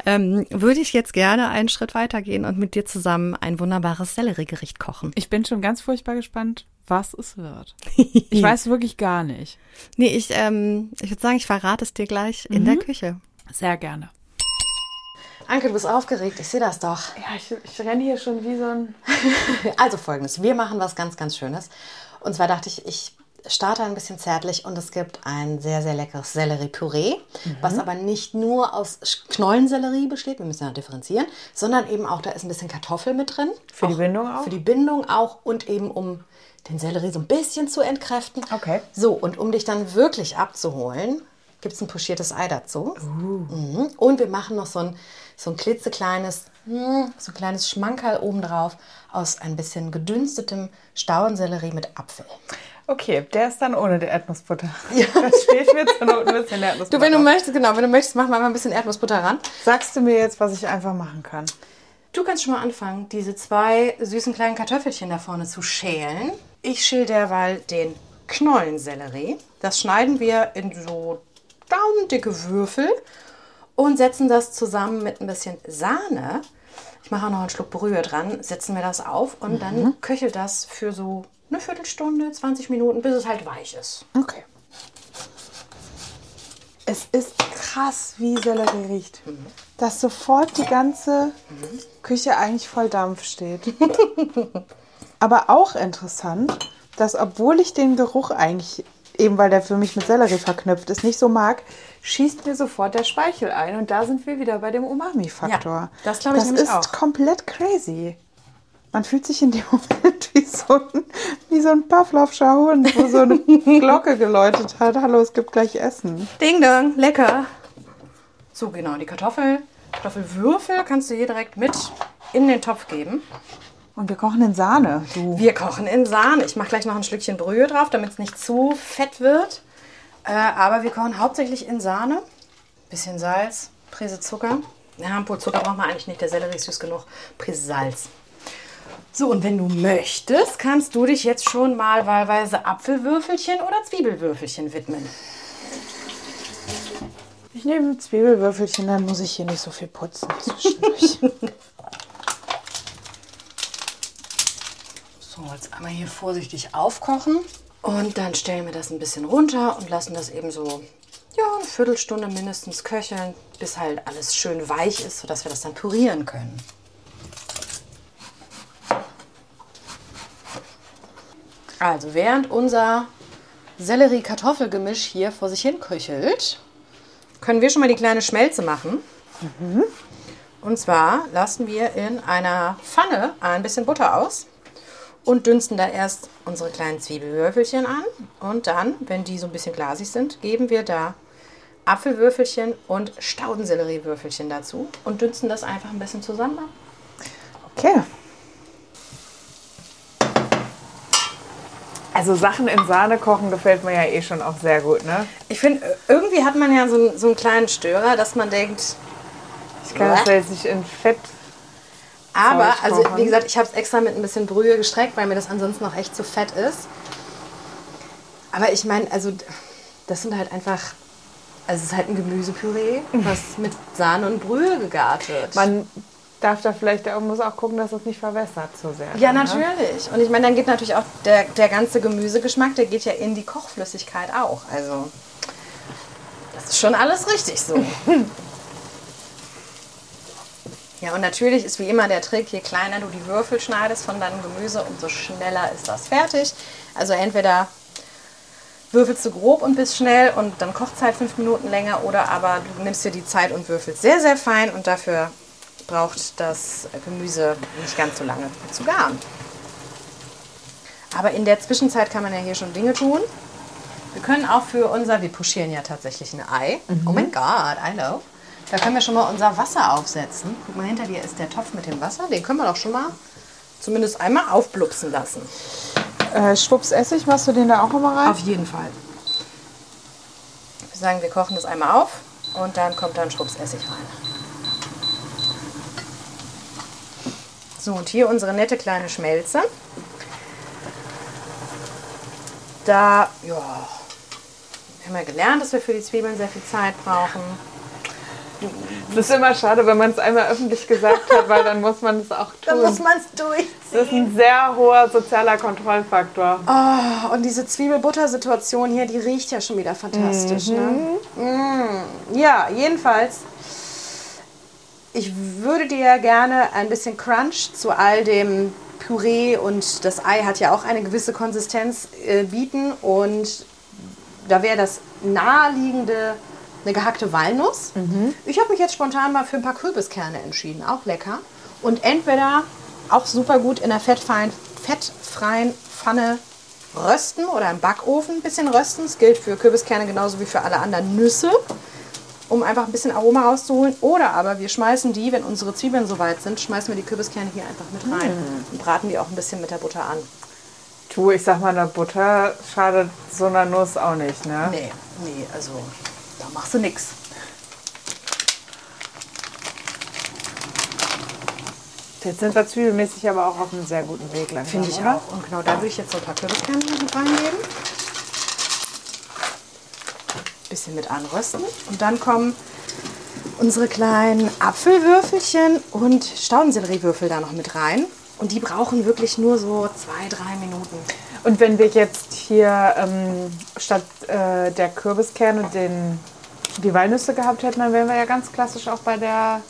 ähm, würde ich jetzt gerne einen Schritt weitergehen und mit dir zusammen ein wunderbares Selleriegericht kochen. Ich bin schon ganz furchtbar gespannt, was es wird. *laughs* Ich weiß wirklich gar nicht. Nee, ich, ähm, ich würde sagen, ich verrate es dir gleich in der Küche. Sehr gerne. Anke, du bist aufgeregt, ich sehe das doch. Ja, ich, ich renne hier schon wie so ein. *laughs* Also folgendes, wir machen was ganz, ganz Schönes. Und zwar dachte ich, ich starte ein bisschen zärtlich und es gibt ein sehr, sehr leckeres Sellerie-Püree, was aber nicht nur aus Knollensellerie besteht, wir müssen ja differenzieren, sondern eben auch, da ist ein bisschen Kartoffel mit drin. Für die Bindung auch? Für die Bindung auch und eben um den Sellerie so ein bisschen zu entkräften. Okay. So, und um dich dann wirklich abzuholen, gibt es ein pochiertes Ei dazu. Mhm. Und wir machen noch so ein, so ein klitzekleines, hm, so ein kleines Schmankerl obendrauf aus ein bisschen gedünstetem Staudensellerie mit Apfel. Okay, der ist dann ohne die Erdnussbutter. *laughs* Ja. Das steht mir zur Not ein bisschen Erdnussbutter. Du, wenn du möchtest, genau, wenn du möchtest, machen wir mal ein bisschen Erdnussbutter ran. Sagst du mir jetzt, was ich einfach machen kann? Du kannst schon mal anfangen, diese zwei süßen kleinen Kartoffelchen da vorne zu schälen. Ich schäle derweil den Knollensellerie. Das schneiden wir in so daumendicke Würfel und setzen das zusammen mit ein bisschen Sahne. Ich mache auch noch einen Schluck Brühe dran, setzen wir das auf und dann köchelt das für so eine Viertelstunde, 20 Minuten, bis es halt weich ist. Okay. Es ist krass, wie Sellerie riecht. Dass sofort die ganze Küche eigentlich voll Dampf steht. *laughs* Aber auch interessant, dass obwohl ich den Geruch eigentlich, eben weil der für mich mit Sellerie verknüpft ist, nicht so mag, schießt mir sofort der Speichel ein. Und da sind wir wieder bei dem Umami-Faktor. Ja, das glaube ich nämlich ist auch. komplett crazy. Man fühlt sich in dem *laughs* Moment wie so ein, wie so ein Pavlovscher Hund, wo so eine *laughs* Glocke geläutet hat. Hallo, es gibt gleich Essen. Ding dong, lecker. So, genau, die Kartoffel, Kartoffelwürfel kannst du hier direkt mit in den Topf geben. Und wir kochen in Sahne. Du. Wir kochen in Sahne. Ich mache gleich noch ein Schlückchen Brühe drauf, damit es nicht zu fett wird. Äh, aber wir kochen hauptsächlich in Sahne. Bisschen Salz, Prise Zucker. Ja, pur Zucker braucht man eigentlich nicht, der Sellerie ist süß genug. Prise Salz. So, und wenn du möchtest, kannst du dich jetzt schon mal wahlweise Apfelwürfelchen oder Zwiebelwürfelchen widmen. Ich nehme Zwiebelwürfelchen, dann muss ich hier nicht so viel putzen zwischendurch. *laughs* So, jetzt einmal hier vorsichtig aufkochen. Und dann stellen wir das ein bisschen runter und lassen das eben so ja, eine Viertelstunde mindestens köcheln, bis halt alles schön weich ist, sodass wir das dann pürieren können. Also, während unser Sellerie-Kartoffelgemisch hier vor sich hin köchelt, können wir schon mal die kleine Schmelze machen. Und zwar lassen wir in einer Pfanne ein bisschen Butter aus und dünsten da erst unsere kleinen Zwiebelwürfelchen an. Und dann, wenn die so ein bisschen glasig sind, geben wir da Apfelwürfelchen und Staudenselleriewürfelchen dazu und dünsten das einfach ein bisschen zusammen ab. Okay. Also Sachen in Sahne kochen gefällt mir ja eh schon auch sehr gut, ne? Ich finde, irgendwie hat man ja so, einen- so einen kleinen Störer, dass man denkt, Ich kann das ja jetzt nicht in Fett. Aber, also wie gesagt, ich habe es extra mit ein bisschen Brühe gestreckt, weil mir das ansonsten noch echt zu fett ist. Aber ich meine, also das sind halt einfach, also es ist halt ein Gemüsepüree, *laughs* was mit Sahne und Brühe gegart wird. Man darf da vielleicht, man muss auch gucken, dass das nicht verwässert so sehr. ja, ne? natürlich. Und ich meine, dann geht natürlich auch der, der ganze Gemüsegeschmack, der geht ja in die Kochflüssigkeit auch. Also das ist schon alles richtig so. *laughs* Ja, und natürlich ist wie immer der Trick, je kleiner du die Würfel schneidest von deinem Gemüse, umso schneller ist das fertig. Also entweder würfelst du grob und bist schnell und dann kocht es halt fünf Minuten länger oder aber du nimmst dir die Zeit und würfelst sehr, sehr fein und dafür braucht das Gemüse nicht ganz so lange zu garen. Aber in der Zwischenzeit kann man ja hier schon Dinge tun. Wir können auch für unser, wir puschieren ja tatsächlich ein Ei. Oh mein Gott, I know. Da können wir schon mal unser Wasser aufsetzen. Guck mal, hinter dir ist der Topf mit dem Wasser. Den können wir doch schon mal zumindest einmal aufblupsen lassen. Äh, Schwupps Essig, machst du den da auch immer rein? Auf jeden Fall. Wir sagen, wir kochen das einmal auf und dann kommt dann Schwupps-Essig rein. So, und hier unsere nette kleine Schmelze. Da, ja, wir haben ja gelernt, dass wir für die Zwiebeln sehr viel Zeit brauchen. Das ist immer schade, wenn man es einmal öffentlich gesagt hat, weil dann muss man es auch tun. Dann muss man es durchziehen. Das ist ein sehr hoher sozialer Kontrollfaktor. Oh, und diese Zwiebel-Butter-Situation hier, die riecht ja schon wieder fantastisch. Ne? Mm. Ja, jedenfalls, ich würde dir gerne ein bisschen Crunch zu all dem Püree und das Ei hat ja auch eine gewisse Konsistenz äh, bieten. Und da wäre das naheliegende eine gehackte Walnuss. Ich habe mich jetzt spontan mal für ein paar Kürbiskerne entschieden, auch lecker. Und entweder auch super gut in der fettfreien, fettfreien Pfanne rösten oder im Backofen ein bisschen rösten. Das gilt für Kürbiskerne genauso wie für alle anderen Nüsse, um einfach ein bisschen Aroma rauszuholen. Oder aber wir schmeißen die, wenn unsere Zwiebeln soweit sind, schmeißen wir die Kürbiskerne hier einfach mit rein und braten die auch ein bisschen mit der Butter an. Du, ich sag mal, eine Butter schadet so einer Nuss auch nicht, ne? Nee, nee, also da machst du nix. Jetzt sind wir zwiebelmäßig aber auch auf einem sehr guten Weg langsam, Finde ich oder? auch. Und genau da würde ich jetzt so ein paar Kürbiskerne mit reingeben. Bisschen mit anrösten. Und dann kommen unsere kleinen Apfelwürfelchen und Staudenselleriewürfel da noch mit rein. Und die brauchen wirklich nur so zwei, drei Minuten. Und wenn wir jetzt hier ähm, statt äh, der Kürbiskerne den, die Walnüsse gehabt hätten, dann wären wir ja ganz klassisch auch bei der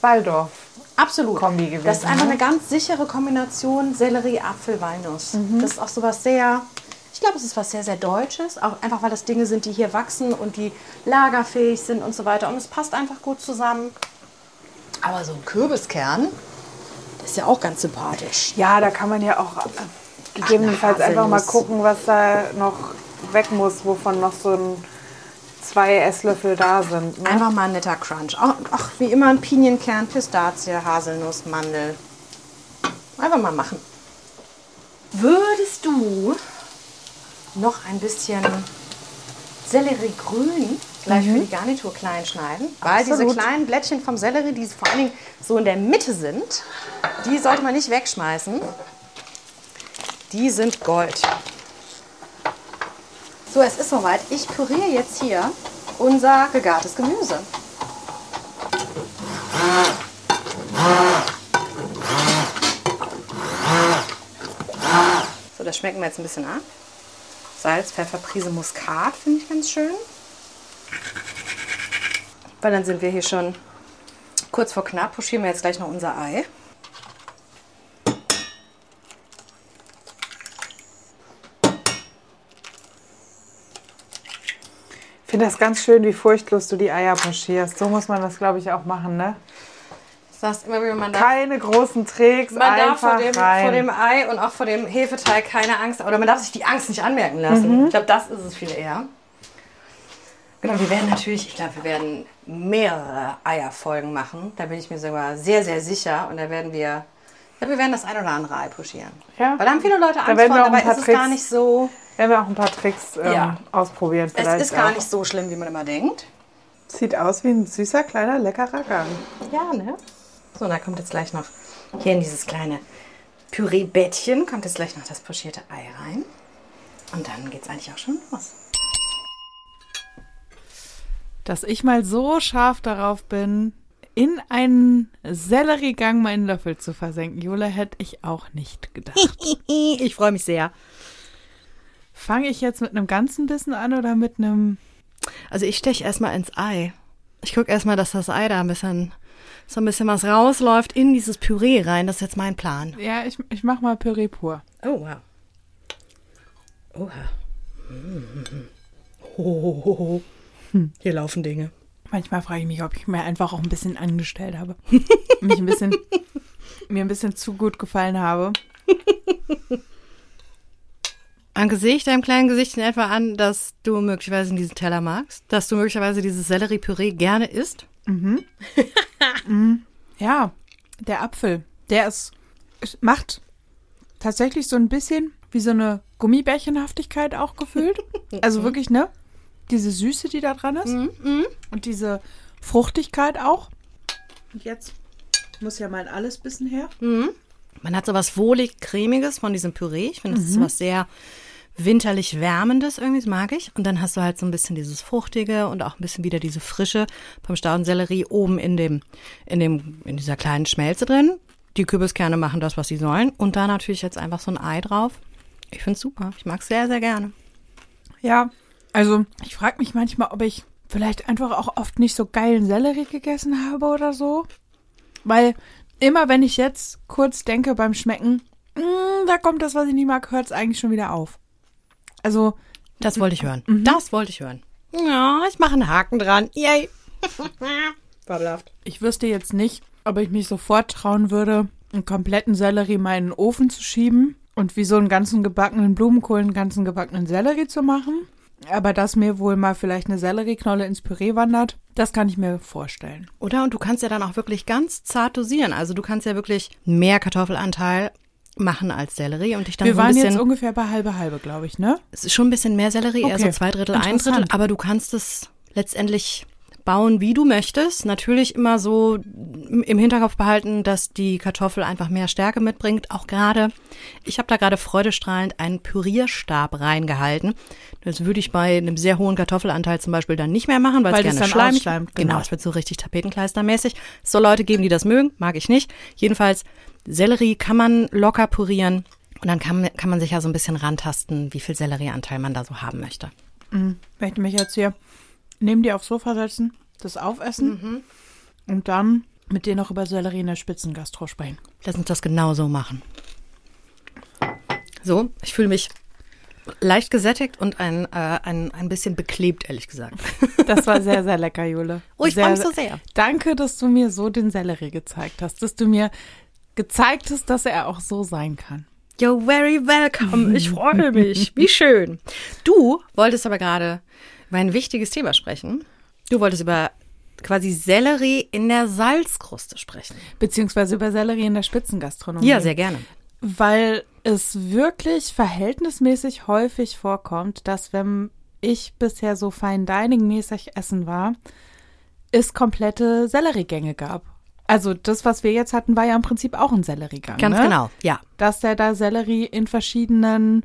Waldorf. Absolut. Kombi gewesen, Das ist einfach ne? eine ganz sichere Kombination Sellerie, Apfel, Walnuss. Mhm. Das ist auch sowas sehr, ich glaube, es ist was sehr, sehr Deutsches. Auch einfach, weil das Dinge sind, die hier wachsen und die lagerfähig sind und so weiter. Und es passt einfach gut zusammen. Aber so ein Kürbiskern, das ist ja auch ganz sympathisch. Ja, da kann man ja auch äh, gegebenenfalls eine einfach mal gucken, was da noch weg muss, wovon noch so ein, zwei Esslöffel da sind. Ne? Einfach mal ein netter Crunch. Ach, ach, wie immer ein Pinienkern, Pistazie, Haselnuss, Mandel. Einfach mal machen. Würdest du noch ein bisschen Selleriegrün gleich für die Garnitur klein schneiden? Weil diese Absolut. kleinen Blättchen vom Sellerie, die vor allen Dingen so in der Mitte sind, die sollte man nicht wegschmeißen. Die sind Gold. So, es ist soweit. Ich püriere jetzt hier unser gegartes Gemüse. So, das schmecken wir jetzt ein bisschen ab. Salz, Pfeffer, Prise Muskat finde ich ganz schön. Weil dann sind wir hier schon kurz vor knapp. Pochieren wir jetzt gleich noch unser Ei. Finde das ganz schön, wie furchtlos du die Eier pochierst. So muss man das, glaube ich, auch machen, ne? Sagst immer wieder, man darf Keine großen Tricks, Man darf vor dem, vor dem Ei und auch vor dem Hefeteig keine Angst, oder man darf sich die Angst nicht anmerken lassen. Ich glaube, das ist es viel eher. Genau, wir werden natürlich, ich glaube, wir werden mehrere Eierfolgen machen. Da bin ich mir sogar sehr, sehr sicher. Und da werden wir, ich glaube, wir werden das ein oder andere Ei pushieren. Ja. Weil da haben viele Leute Angst werden vor, dabei ist es gar Tricks- nicht so, Werden wir auch ein paar Tricks ähm, Ja. ausprobieren es vielleicht ist gar auch. nicht so schlimm, wie man immer denkt. Sieht aus wie ein süßer, kleiner, leckerer Gang. Ja, ne? So, da kommt jetzt gleich noch hier in dieses kleine Püree-Bettchen kommt jetzt gleich noch das pochierte Ei rein. Und dann geht's eigentlich auch schon los. Dass ich mal so scharf darauf bin, in einen Selleriegang meinen Löffel zu versenken, Jule, hätte ich auch nicht gedacht. *laughs* Ich freue mich sehr. Fange ich jetzt mit einem ganzen Bissen an oder mit einem... Also ich steche erstmal ins Ei. Ich gucke erstmal, dass das Ei da ein bisschen, so ein bisschen was rausläuft in dieses Püree rein. Das ist jetzt mein Plan. Ja, ich, ich mach mal Püree pur. Oh, wow. Oha. Hohoho. Hier laufen Dinge. Manchmal frage ich mich, ob ich mir einfach auch ein bisschen angestellt habe. mich ein bisschen, *laughs* mir ein bisschen zu gut gefallen habe. *laughs* Ich deinem kleinen Gesicht in etwa an, dass du möglicherweise diesen Teller magst? Dass du möglicherweise dieses Selleriepüree gerne isst? *laughs* Ja, der Apfel, der ist, es macht tatsächlich so ein bisschen wie so eine Gummibärchenhaftigkeit auch gefühlt. *laughs* Also wirklich, ne? Diese Süße, die da dran ist. Und diese Fruchtigkeit auch. Und jetzt muss ja mal alles bisschen her. Man hat so was wohlig cremiges von diesem Püree. Ich finde, das ist so was sehr winterlich Wärmendes irgendwie, das mag ich. Und dann hast du halt so ein bisschen dieses Fruchtige und auch ein bisschen wieder diese Frische vom Staudensellerie oben in dem, in dem, in dieser kleinen Schmelze drin. Die Kürbiskerne machen das, was sie sollen. Und da natürlich jetzt einfach so ein Ei drauf. Ich find's super. Ich mag's sehr, sehr gerne. Ja, also ich frage mich manchmal, ob ich vielleicht einfach auch oft nicht so geilen Sellerie gegessen habe oder so. Weil immer wenn ich jetzt kurz denke beim Schmecken, mm, da kommt das, was ich nicht mag, hört es eigentlich schon wieder auf. Also. Das wollte ich hören. Mhm. Das wollte ich hören. Ja, ich mache einen Haken dran. Yay. *laughs* Fabelhaft. Ich wüsste jetzt nicht, ob ich mich sofort trauen würde, einen kompletten Sellerie mal in den Ofen zu schieben und wie so einen ganzen gebackenen Blumenkohl einen ganzen gebackenen Sellerie zu machen. Aber dass mir wohl mal vielleicht eine Sellerieknolle ins Püree wandert, das kann ich mir vorstellen. Oder? Und du kannst ja dann auch wirklich ganz zart dosieren. Also du kannst ja wirklich mehr Kartoffelanteil machen als Sellerie und ich dann Wir so ein waren bisschen, jetzt ungefähr bei halbe halbe, glaube ich, ne? es ist schon ein bisschen mehr Sellerie, eher so Okay. zwei Drittel, ein. Drittel, aber du kannst es letztendlich bauen, wie du möchtest. Natürlich immer so im Hinterkopf behalten, dass die Kartoffel einfach mehr Stärke mitbringt. Auch gerade, ich habe da gerade freudestrahlend einen Pürierstab reingehalten. Das würde ich bei einem sehr hohen Kartoffelanteil zum Beispiel dann nicht mehr machen, weil, Weil es gerne dann schleimig ausschleimt, Genau, genau. es wird so richtig tapetenkleistermäßig. Es soll Leute geben, die das mögen, mag ich nicht. Jedenfalls, Sellerie kann man locker pürieren. Und dann kann, kann man sich ja so ein bisschen rantasten, wie viel Sellerieanteil man da so haben möchte. Ich möchte mich jetzt hier neben dir aufs Sofa setzen, das aufessen und dann mit dir noch über Sellerie in der Spitzengastro sprechen. Lass uns das genau so machen. So, ich fühle mich leicht gesättigt und ein, äh, ein, ein bisschen beklebt, ehrlich gesagt. *laughs* Das war sehr, sehr lecker, Jule. Oh, ich sehr, freu mich so sehr. Danke, dass du mir so den Sellerie gezeigt hast, dass du mir gezeigt hast, dass er auch so sein kann. You're very welcome. Ich freue mich. Wie schön. Du wolltest aber gerade über ein wichtiges Thema sprechen. Du wolltest über quasi Sellerie in der Salzkruste sprechen. Beziehungsweise über Sellerie in der Spitzengastronomie. Ja, sehr gerne. Weil es wirklich verhältnismäßig häufig vorkommt, dass wenn ich bisher so Fine Dining mäßig essen war, es komplette Selleriegänge gab. Also das, was wir jetzt hatten, war ja im Prinzip auch ein Selleriegang. Ganz ne? genau, ja. Dass der da Sellerie in verschiedenen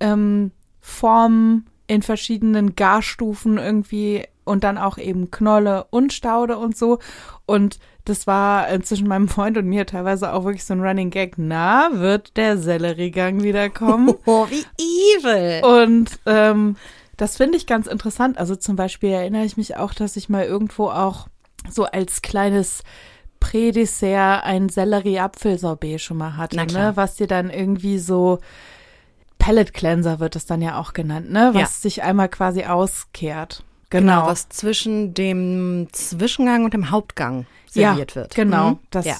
ähm, Formen, in verschiedenen Garstufen irgendwie und dann auch eben Knolle und Staude und so. Und das war äh, zwischen meinem Freund und mir teilweise auch wirklich so ein Running Gag. Na, wird der Selleriegang wieder kommen? *laughs* Oh, wie evil. Und ähm, das finde ich ganz interessant. Also zum Beispiel erinnere ich mich auch, dass ich mal irgendwo auch so als kleines Prädessert ein Sellerie-Apfelsorbet schon mal hatte, ne? was dir dann irgendwie so Pellet Cleanser wird es dann ja auch genannt, ne? Was Ja. sich einmal quasi auskehrt. Genau, Genau. was zwischen dem Zwischengang und dem Hauptgang ja, serviert wird. Genau. Mhm. Das ja.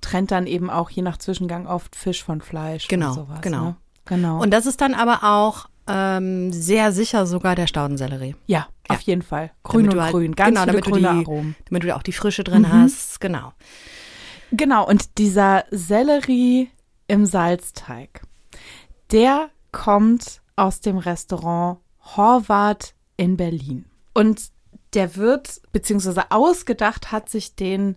trennt dann eben auch je nach Zwischengang oft Fisch von Fleisch Genau, und sowas. genau. Ne? Genau. Und das ist dann aber auch ähm, sehr sicher sogar der Staudensellerie. ja, Ja. auf jeden Fall. Grün Damit und halt- grün. Ganz genau, viele damit du grüne die- Aromen. Damit du auch die Frische drin Mhm. hast. Genau. Genau, und dieser Sellerie im Salzteig, der kommt aus dem Restaurant Horvath in Berlin. Und der wird, beziehungsweise ausgedacht hat sich den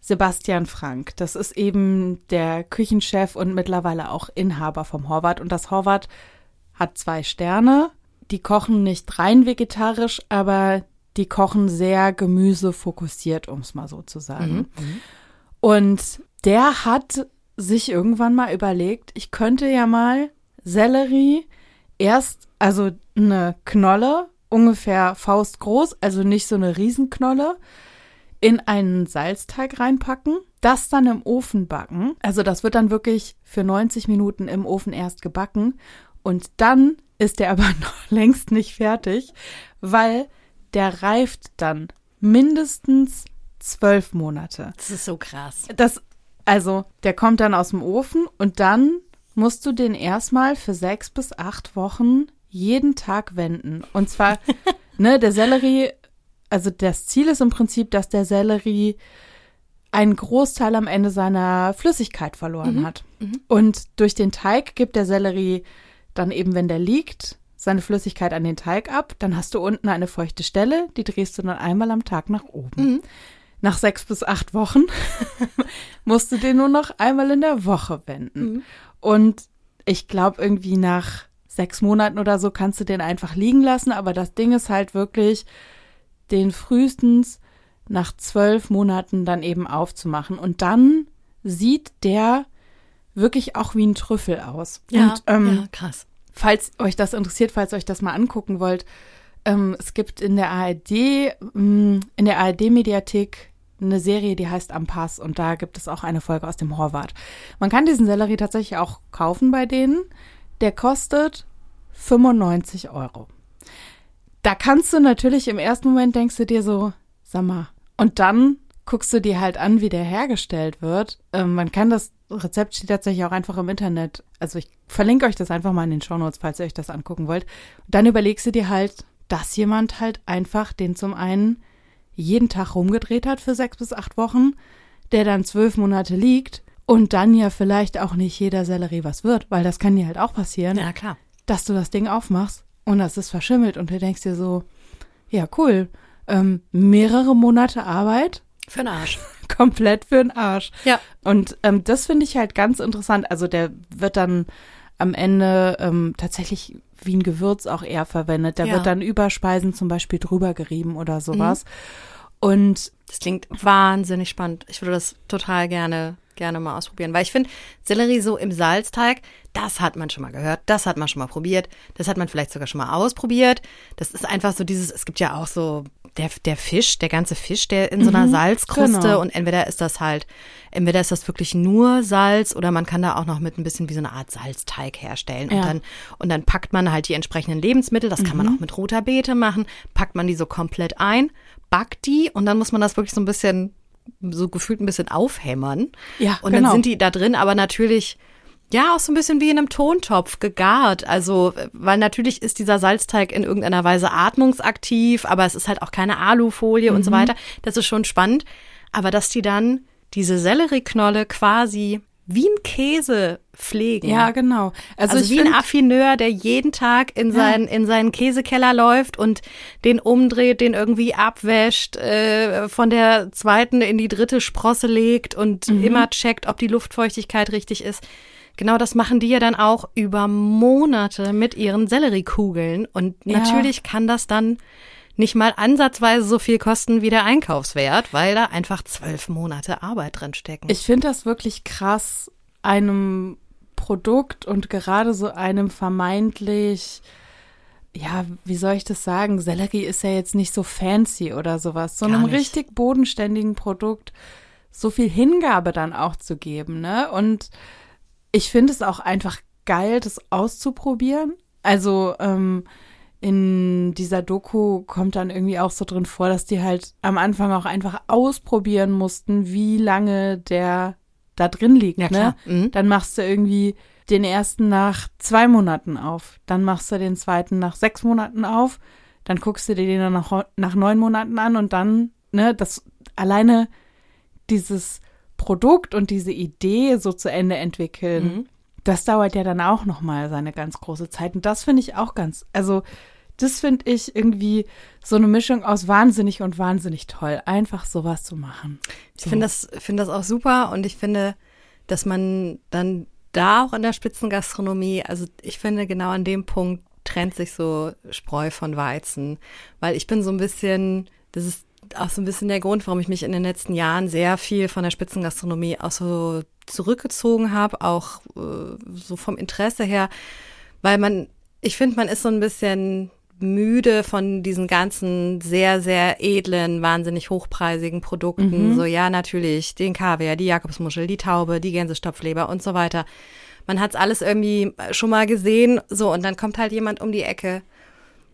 Sebastian Frank. Das ist eben der Küchenchef und mittlerweile auch Inhaber vom Horvath. Und das Horvath hat zwei Sterne. Die kochen nicht rein vegetarisch, aber die kochen sehr gemüsefokussiert, um es mal so zu sagen. Und der hat sich irgendwann mal überlegt, ich könnte ja mal Sellerie erst, also eine Knolle, ungefähr faustgroß, also nicht so eine Riesenknolle, in einen Salzteig reinpacken, das dann im Ofen backen. Also das wird dann wirklich für 90 Minuten im Ofen erst gebacken und dann ist der *laughs* aber noch längst nicht fertig, weil der reift dann mindestens zwölf Monate. Das ist so krass. Das, also, der kommt dann aus dem Ofen und dann musst du den erstmal für sechs bis acht Wochen jeden Tag wenden. Und zwar, *laughs* ne, der Sellerie, also das Ziel ist im Prinzip, dass der Sellerie einen Großteil am Ende seiner Flüssigkeit verloren hat. Und durch den Teig gibt der Sellerie dann eben, wenn der liegt, seine Flüssigkeit an den Teig ab. Dann hast du unten eine feuchte Stelle, die drehst du dann einmal am Tag nach oben. Nach sechs bis acht Wochen *laughs* musst du den nur noch einmal in der Woche wenden. Und ich glaube, irgendwie nach sechs Monaten oder so kannst du den einfach liegen lassen, aber das Ding ist halt wirklich, den frühestens nach zwölf Monaten dann eben aufzumachen. Und dann sieht der wirklich auch wie ein Trüffel aus. Ja, Und, ähm, ja krass. falls euch das interessiert, falls ihr euch das mal angucken wollt, ähm, es gibt in der ARD, mh, in der ARD-Mediathek eine Serie, die heißt Am Pass und da gibt es auch eine Folge aus dem Horvath. Man kann diesen Sellerie tatsächlich auch kaufen bei denen. Der kostet 95 Euro. Da kannst du natürlich im ersten Moment denkst du dir so, sag mal, und dann guckst du dir halt an, wie der hergestellt wird. Ähm, man kann das Rezept steht tatsächlich auch einfach im Internet. Also ich verlinke euch das einfach mal in den Shownotes, falls ihr euch das angucken wollt. Und dann überlegst du dir halt, dass jemand halt einfach den zum einen jeden Tag rumgedreht hat für sechs bis acht Wochen, der dann zwölf Monate liegt und dann ja vielleicht auch nicht jeder Sellerie was wird, weil das kann dir halt auch passieren, Ja, klar. dass du das Ding aufmachst und das ist verschimmelt und du denkst dir so, ja cool, ähm, mehrere Monate Arbeit Für den Arsch. *laughs* komplett für den Arsch. Ja. Und ähm, das finde ich halt ganz interessant. Also der wird dann am Ende ähm, tatsächlich wie ein Gewürz auch eher verwendet. Der Ja. wird dann über Speisen zum Beispiel drüber gerieben oder sowas. Und Das klingt wahnsinnig spannend. Ich würde das total gerne, gerne mal ausprobieren. Weil ich finde, Sellerie so im Salzteig, das hat man schon mal gehört, das hat man schon mal probiert, das hat man vielleicht sogar schon mal ausprobiert. Das ist einfach so dieses, es gibt ja auch so der, der Fisch, der ganze Fisch, der in so einer Salzkruste genau. und entweder ist das halt, entweder ist das wirklich nur Salz oder man kann da auch noch mit ein bisschen wie so eine Art Salzteig herstellen. Und Ja. dann, und dann packt man halt die entsprechenden Lebensmittel, das kann man auch mit roter Beete machen, packt man die so komplett ein, backt die und dann muss man das wirklich so ein bisschen, so gefühlt ein bisschen aufhämmern. Ja, Und genau. dann sind die da drin, aber natürlich, ja, auch so ein bisschen wie in einem Tontopf gegart. Also, weil natürlich ist dieser Salzteig in irgendeiner Weise atmungsaktiv, aber es ist halt auch keine Alufolie und so Mhm. weiter. Das ist schon spannend. Aber dass die dann diese Sellerieknolle quasi wie ein Käse pflegen. ja, genau. Also, Also, wie ein Affineur, der jeden Tag in, seinen, in seinen Käsekeller läuft und den umdreht, den irgendwie abwäscht, äh, von der zweiten in die dritte Sprosse legt und Mhm. immer checkt, ob die Luftfeuchtigkeit richtig ist. Genau das machen die ja dann auch über Monate mit ihren Selleriekugeln. Und Ja. natürlich kann das dann nicht mal ansatzweise so viel kosten wie der Einkaufswert, weil da einfach zwölf Monate Arbeit drin stecken. Ich finde das wirklich krass, einem Produkt und gerade so einem vermeintlich, ja, wie soll ich das sagen? Sellerie ist ja jetzt nicht so fancy oder sowas. So Gar einem nicht. richtig bodenständigen Produkt so viel Hingabe dann auch zu geben, ne? Und ich finde es auch einfach geil, das auszuprobieren. Also, ähm, in dieser Doku kommt dann irgendwie auch so drin vor, dass die halt am Anfang auch einfach ausprobieren mussten, wie lange der da drin liegt. Ja, klar. Ne? Mhm. Dann machst du irgendwie den ersten nach zwei Monaten auf, dann machst du den zweiten nach sechs Monaten auf, dann guckst du dir den dann nach, nach neun Monaten an und dann, ne, das alleine dieses Produkt und diese Idee so zu Ende entwickeln, Mhm. das dauert ja dann auch noch mal seine ganz große Zeit und das finde ich auch ganz, also das finde ich irgendwie so eine Mischung aus wahnsinnig und wahnsinnig toll, einfach sowas zu machen. Ich finde das, finde das auch super und ich finde, dass man dann da auch in der Spitzengastronomie, also ich finde genau an dem Punkt trennt sich so Spreu von Weizen, weil ich bin so ein bisschen, das ist auch so ein bisschen der Grund, warum ich mich in den letzten Jahren sehr viel von der Spitzengastronomie auch so zurückgezogen habe, auch äh, so vom Interesse her, weil man, ich finde, man ist so ein bisschen müde von diesen ganzen sehr, sehr edlen, wahnsinnig hochpreisigen Produkten. So, ja, natürlich, den Kaviar, die Jakobsmuschel, die Taube, die Gänsestopfleber und so weiter. Man hat's alles irgendwie schon mal gesehen, so, und dann kommt halt jemand um die Ecke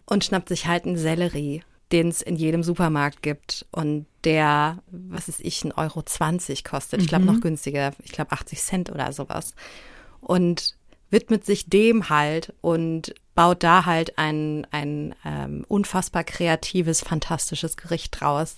und schnappt sich halt einen Sellerie, den es in jedem Supermarkt gibt und der, was ist ich, 1,20 Euro 20 kostet. Ich glaube noch günstiger, ich glaube 80 Cent oder sowas. Und widmet sich dem halt und baut da halt ein, ein ähm, unfassbar kreatives, fantastisches Gericht draus.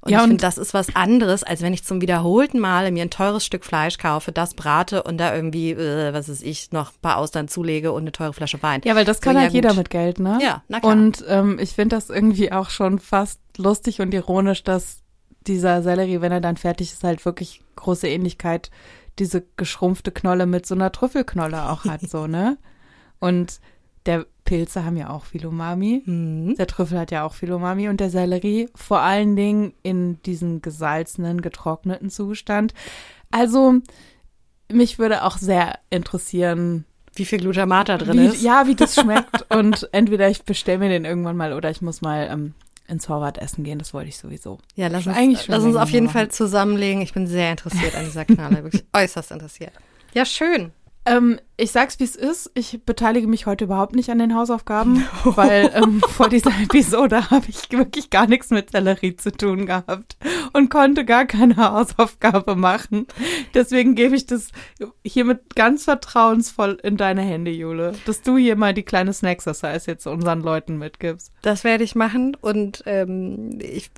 Und Ja, ich finde, das ist was anderes, als wenn ich zum wiederholten Male mir ein teures Stück Fleisch kaufe, das brate und da irgendwie, äh, was ist ich, noch ein paar Austern zulege und eine teure Flasche Wein. Ja, weil das So, kann ja, halt jeder gut. mit Geld, ne? Ja, na klar. Und ähm, ich finde das irgendwie auch schon fast lustig und ironisch, dass dieser Sellerie, wenn er dann fertig ist, halt wirklich große Ähnlichkeit diese geschrumpfte Knolle mit so einer Trüffelknolle auch hat, so, ne? *laughs* Und der Pilze haben ja auch viel Umami. Mhm. Der Trüffel hat ja auch viel Umami und der Sellerie vor allen Dingen in diesem gesalzenen, getrockneten Zustand. Also mich würde auch sehr interessieren, Wie viel Glutamat da drin wie, ist. ja, wie das *laughs* schmeckt. und entweder ich bestelle mir den irgendwann mal oder ich muss mal ähm, ins Horvath essen gehen. Das wollte ich sowieso. Ja, lass uns, Eigentlich lass uns auf jeden mal Fall machen. zusammenlegen. Ich bin sehr interessiert an dieser Knalle, wirklich *laughs* äußerst interessiert. Ja, schön. Ähm, ich sag's, wie es ist. Ich beteilige mich heute überhaupt nicht an den Hausaufgaben, *laughs* weil ähm, vor dieser Episode *laughs* habe ich wirklich gar nichts mit Sellerie zu tun gehabt und konnte gar keine Hausaufgabe machen. Deswegen gebe ich das hiermit ganz vertrauensvoll in deine Hände, Jule, dass du hier mal die kleine Snack-Exercise jetzt unseren Leuten mitgibst. Das werde ich machen und ähm, ich,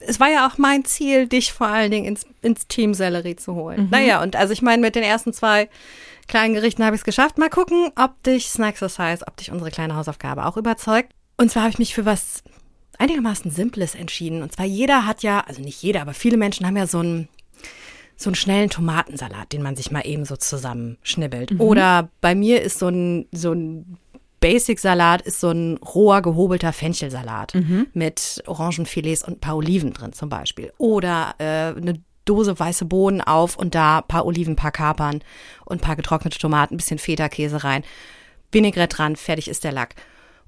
es war ja auch mein Ziel, dich vor allen Dingen ins, ins Team Sellerie zu holen. Naja, und also ich meine, mit den ersten zwei kleinen Gerichten habe ich es geschafft. Mal gucken, ob dich Snacksercise, ob dich unsere kleine Hausaufgabe auch überzeugt. Und zwar habe ich mich für was einigermaßen Simples entschieden. Und zwar jeder hat ja, also nicht jeder, aber viele Menschen haben ja so einen so einen schnellen Tomatensalat, den man sich mal eben so zusammenschnibbelt. Oder bei mir ist so ein, so ein Basic-Salat ist so ein roher, gehobelter Fenchelsalat mit Orangenfilets und ein paar Oliven drin zum Beispiel. Oder äh, eine Dose weiße Bohnen auf und da ein paar Oliven, ein paar Kapern und ein paar getrocknete Tomaten, ein bisschen Feta-Käse rein, Vinaigrette dran, fertig ist der Lack.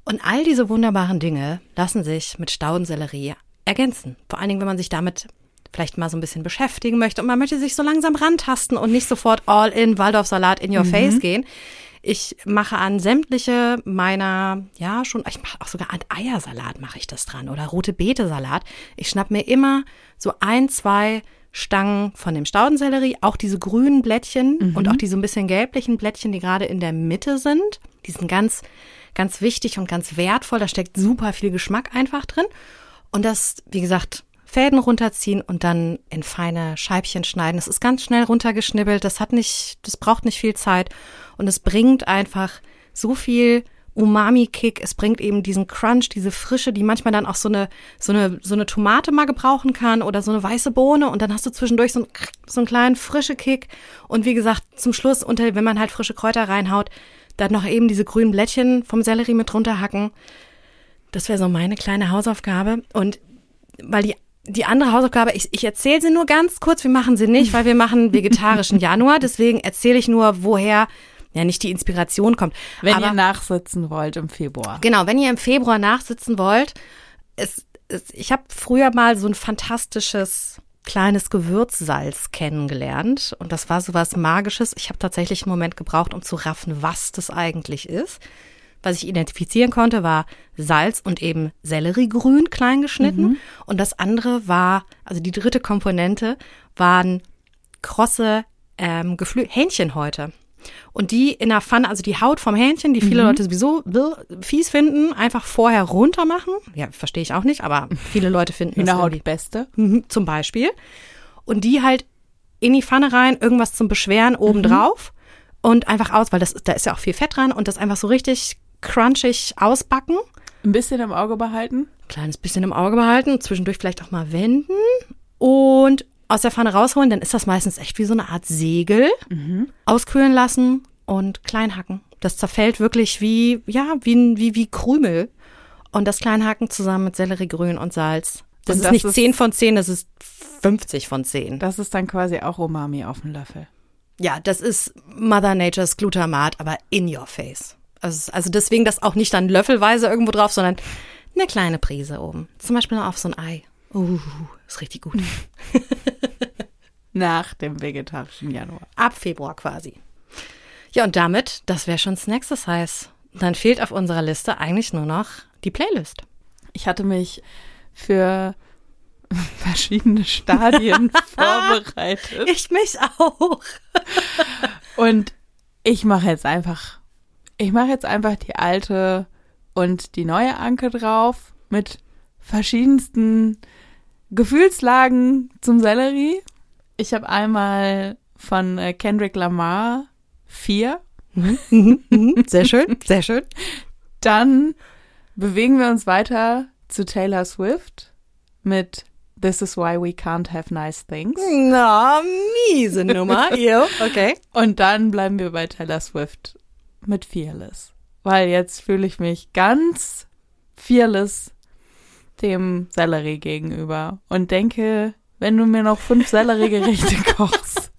Und all diese wunderbaren Dinge lassen sich mit Staudensellerie ergänzen. Vor allen Dingen, wenn man sich damit vielleicht mal so ein bisschen beschäftigen möchte und man möchte sich so langsam rantasten und nicht sofort all in Waldorfsalat in your face gehen. Ich mache an sämtliche meiner, ja, schon, ich mache auch sogar an Eiersalat mache ich das dran oder rote Beete-Salat. Ich schnapp mir immer so ein, zwei Stangen von dem Staudensellerie, auch diese grünen Blättchen und auch diese ein bisschen gelblichen Blättchen, die gerade in der Mitte sind. Die sind ganz, ganz wichtig und ganz wertvoll. Da steckt super viel Geschmack einfach drin. Und das, wie gesagt, Fäden runterziehen und dann in feine Scheibchen schneiden. Das ist ganz schnell runtergeschnibbelt. Das hat nicht, das braucht nicht viel Zeit. Und es bringt einfach so viel Umami-Kick. Es bringt eben diesen Crunch, diese Frische, die manchmal dann auch so eine, so eine, so eine Tomate mal gebrauchen kann oder so eine weiße Bohne. Und dann hast du zwischendurch so, einen, so einen kleinen frische Kick. Und wie gesagt, zum Schluss, unter, wenn man halt frische Kräuter reinhaut, dann noch eben diese grünen Blättchen vom Sellerie mit runterhacken. Das wäre so meine kleine Hausaufgabe. Und weil die die andere Hausaufgabe, ich, ich erzähle sie nur ganz kurz, wir machen sie nicht, weil wir machen vegetarischen Januar, deswegen erzähle ich nur, woher ja nicht die Inspiration kommt. Wenn Aber, ihr nachsitzen wollt im Februar. Genau, wenn ihr im Februar nachsitzen wollt, es, es, ich habe früher mal so ein fantastisches kleines Gewürzsalz kennengelernt und das war so was Magisches. Ich habe tatsächlich einen Moment gebraucht, um zu raffen, was das eigentlich ist. Was ich identifizieren konnte, war Salz und eben Selleriegrün klein geschnitten. Und das andere war, also die dritte Komponente, waren krosse ähm, Hähnchenhäute. Und die in der Pfanne, also die Haut vom Hähnchen, die viele Leute sowieso will- fies finden, einfach vorher runter machen. Ja, verstehe ich auch nicht, aber viele Leute finden das irgendwie- Hühnerhautbeste. Mhm, zum Beispiel. Und die halt in die Pfanne rein, irgendwas zum Beschweren obendrauf und einfach aus, weil das, da ist ja auch viel Fett dran und das einfach so richtig crunchig ausbacken. Ein bisschen im Auge behalten. Kleines bisschen im Auge behalten, zwischendurch vielleicht auch mal wenden und aus der Pfanne rausholen. Dann ist das meistens echt wie so eine Art Segel. Auskühlen lassen und klein hacken. Das zerfällt wirklich wie, ja, wie, wie, wie Krümel. Und das Kleinhacken zusammen mit Selleriegrün und Salz. Das Und ist das nicht ist- 10 von 10, das ist 50 von 10. Das ist dann quasi auch Umami auf dem Löffel. Ja, das ist Mother Nature's Glutamat, aber in your face. Also, also deswegen das auch nicht dann löffelweise irgendwo drauf, sondern eine kleine Prise oben. Zum Beispiel auf so ein Ei. Uh, ist richtig gut. *laughs* Nach dem vegetarischen Januar. Ab Februar quasi. Ja, und damit, das wäre schon Snacksercise. Dann fehlt auf unserer Liste eigentlich nur noch die Playlist. Ich hatte mich für *laughs* verschiedene Stadien *laughs* vorbereitet. Ich mich auch. Und ich mache jetzt einfach, ich mache jetzt einfach die alte und die neue Anke drauf mit verschiedensten Gefühlslagen zum Sellerie. Ich habe einmal von äh, Kendrick Lamar vier. Sehr schön, sehr schön. Dann bewegen wir uns weiter zu Taylor Swift mit This is why we can't have nice things. Na, miese Nummer. Jo, okay. Und dann bleiben wir bei Taylor Swift mit Fearless. weil jetzt fühle ich mich ganz fearless dem Sellerie gegenüber und denke, wenn du mir noch fünf Sellerie-Gerichte *laughs* kochst,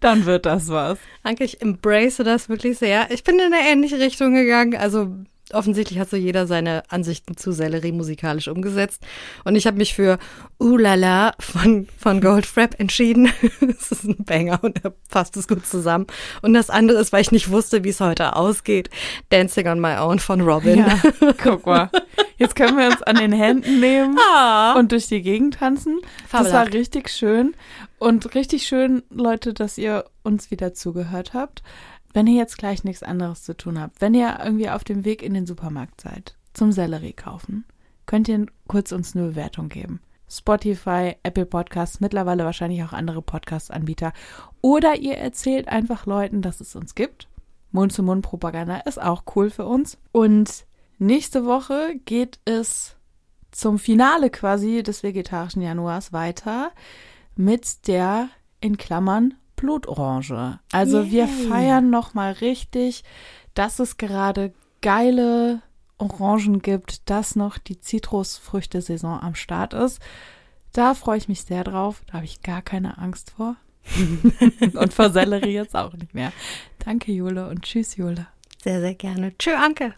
dann wird das was. Danke, ich embrace das wirklich sehr. Ich bin in eine ähnliche Richtung gegangen. Also offensichtlich hat so jeder seine Ansichten zu Sellerie musikalisch umgesetzt. Und ich habe mich für Ulala von, von Goldfrapp entschieden. *laughs* das ist ein Banger und da passt es gut zusammen. Und das andere ist, weil ich nicht wusste, wie es heute ausgeht, Dancing on My Own von Robin. Ja, guck mal. Jetzt können wir uns an den Händen nehmen *laughs* ah. und durch die Gegend tanzen. Fabelhaft. Das war richtig schön. Und richtig schön, Leute, dass ihr uns wieder zugehört habt wenn ihr jetzt gleich nichts anderes zu tun habt, wenn ihr irgendwie auf dem Weg in den Supermarkt seid, zum Sellerie kaufen, könnt ihr kurz uns eine Bewertung geben. Spotify, Apple Podcasts, mittlerweile wahrscheinlich auch andere Podcast-Anbieter. Oder ihr erzählt einfach Leuten, dass es uns gibt. Mund-zu-Mund-Propaganda ist auch cool für uns. Und nächste Woche geht es zum Finale quasi des vegetarischen Januars weiter mit der in Klammern Blutorange. Also Yay. wir feiern noch mal richtig, dass es gerade geile Orangen gibt, dass noch die Zitrusfrüchte-Saison am Start ist. Da freue ich mich sehr drauf. Da habe ich gar keine Angst vor. *laughs* und vor Sellerie jetzt auch nicht mehr. Danke, Jule, und tschüss, Jule. Sehr, sehr gerne. Tschö, Anke.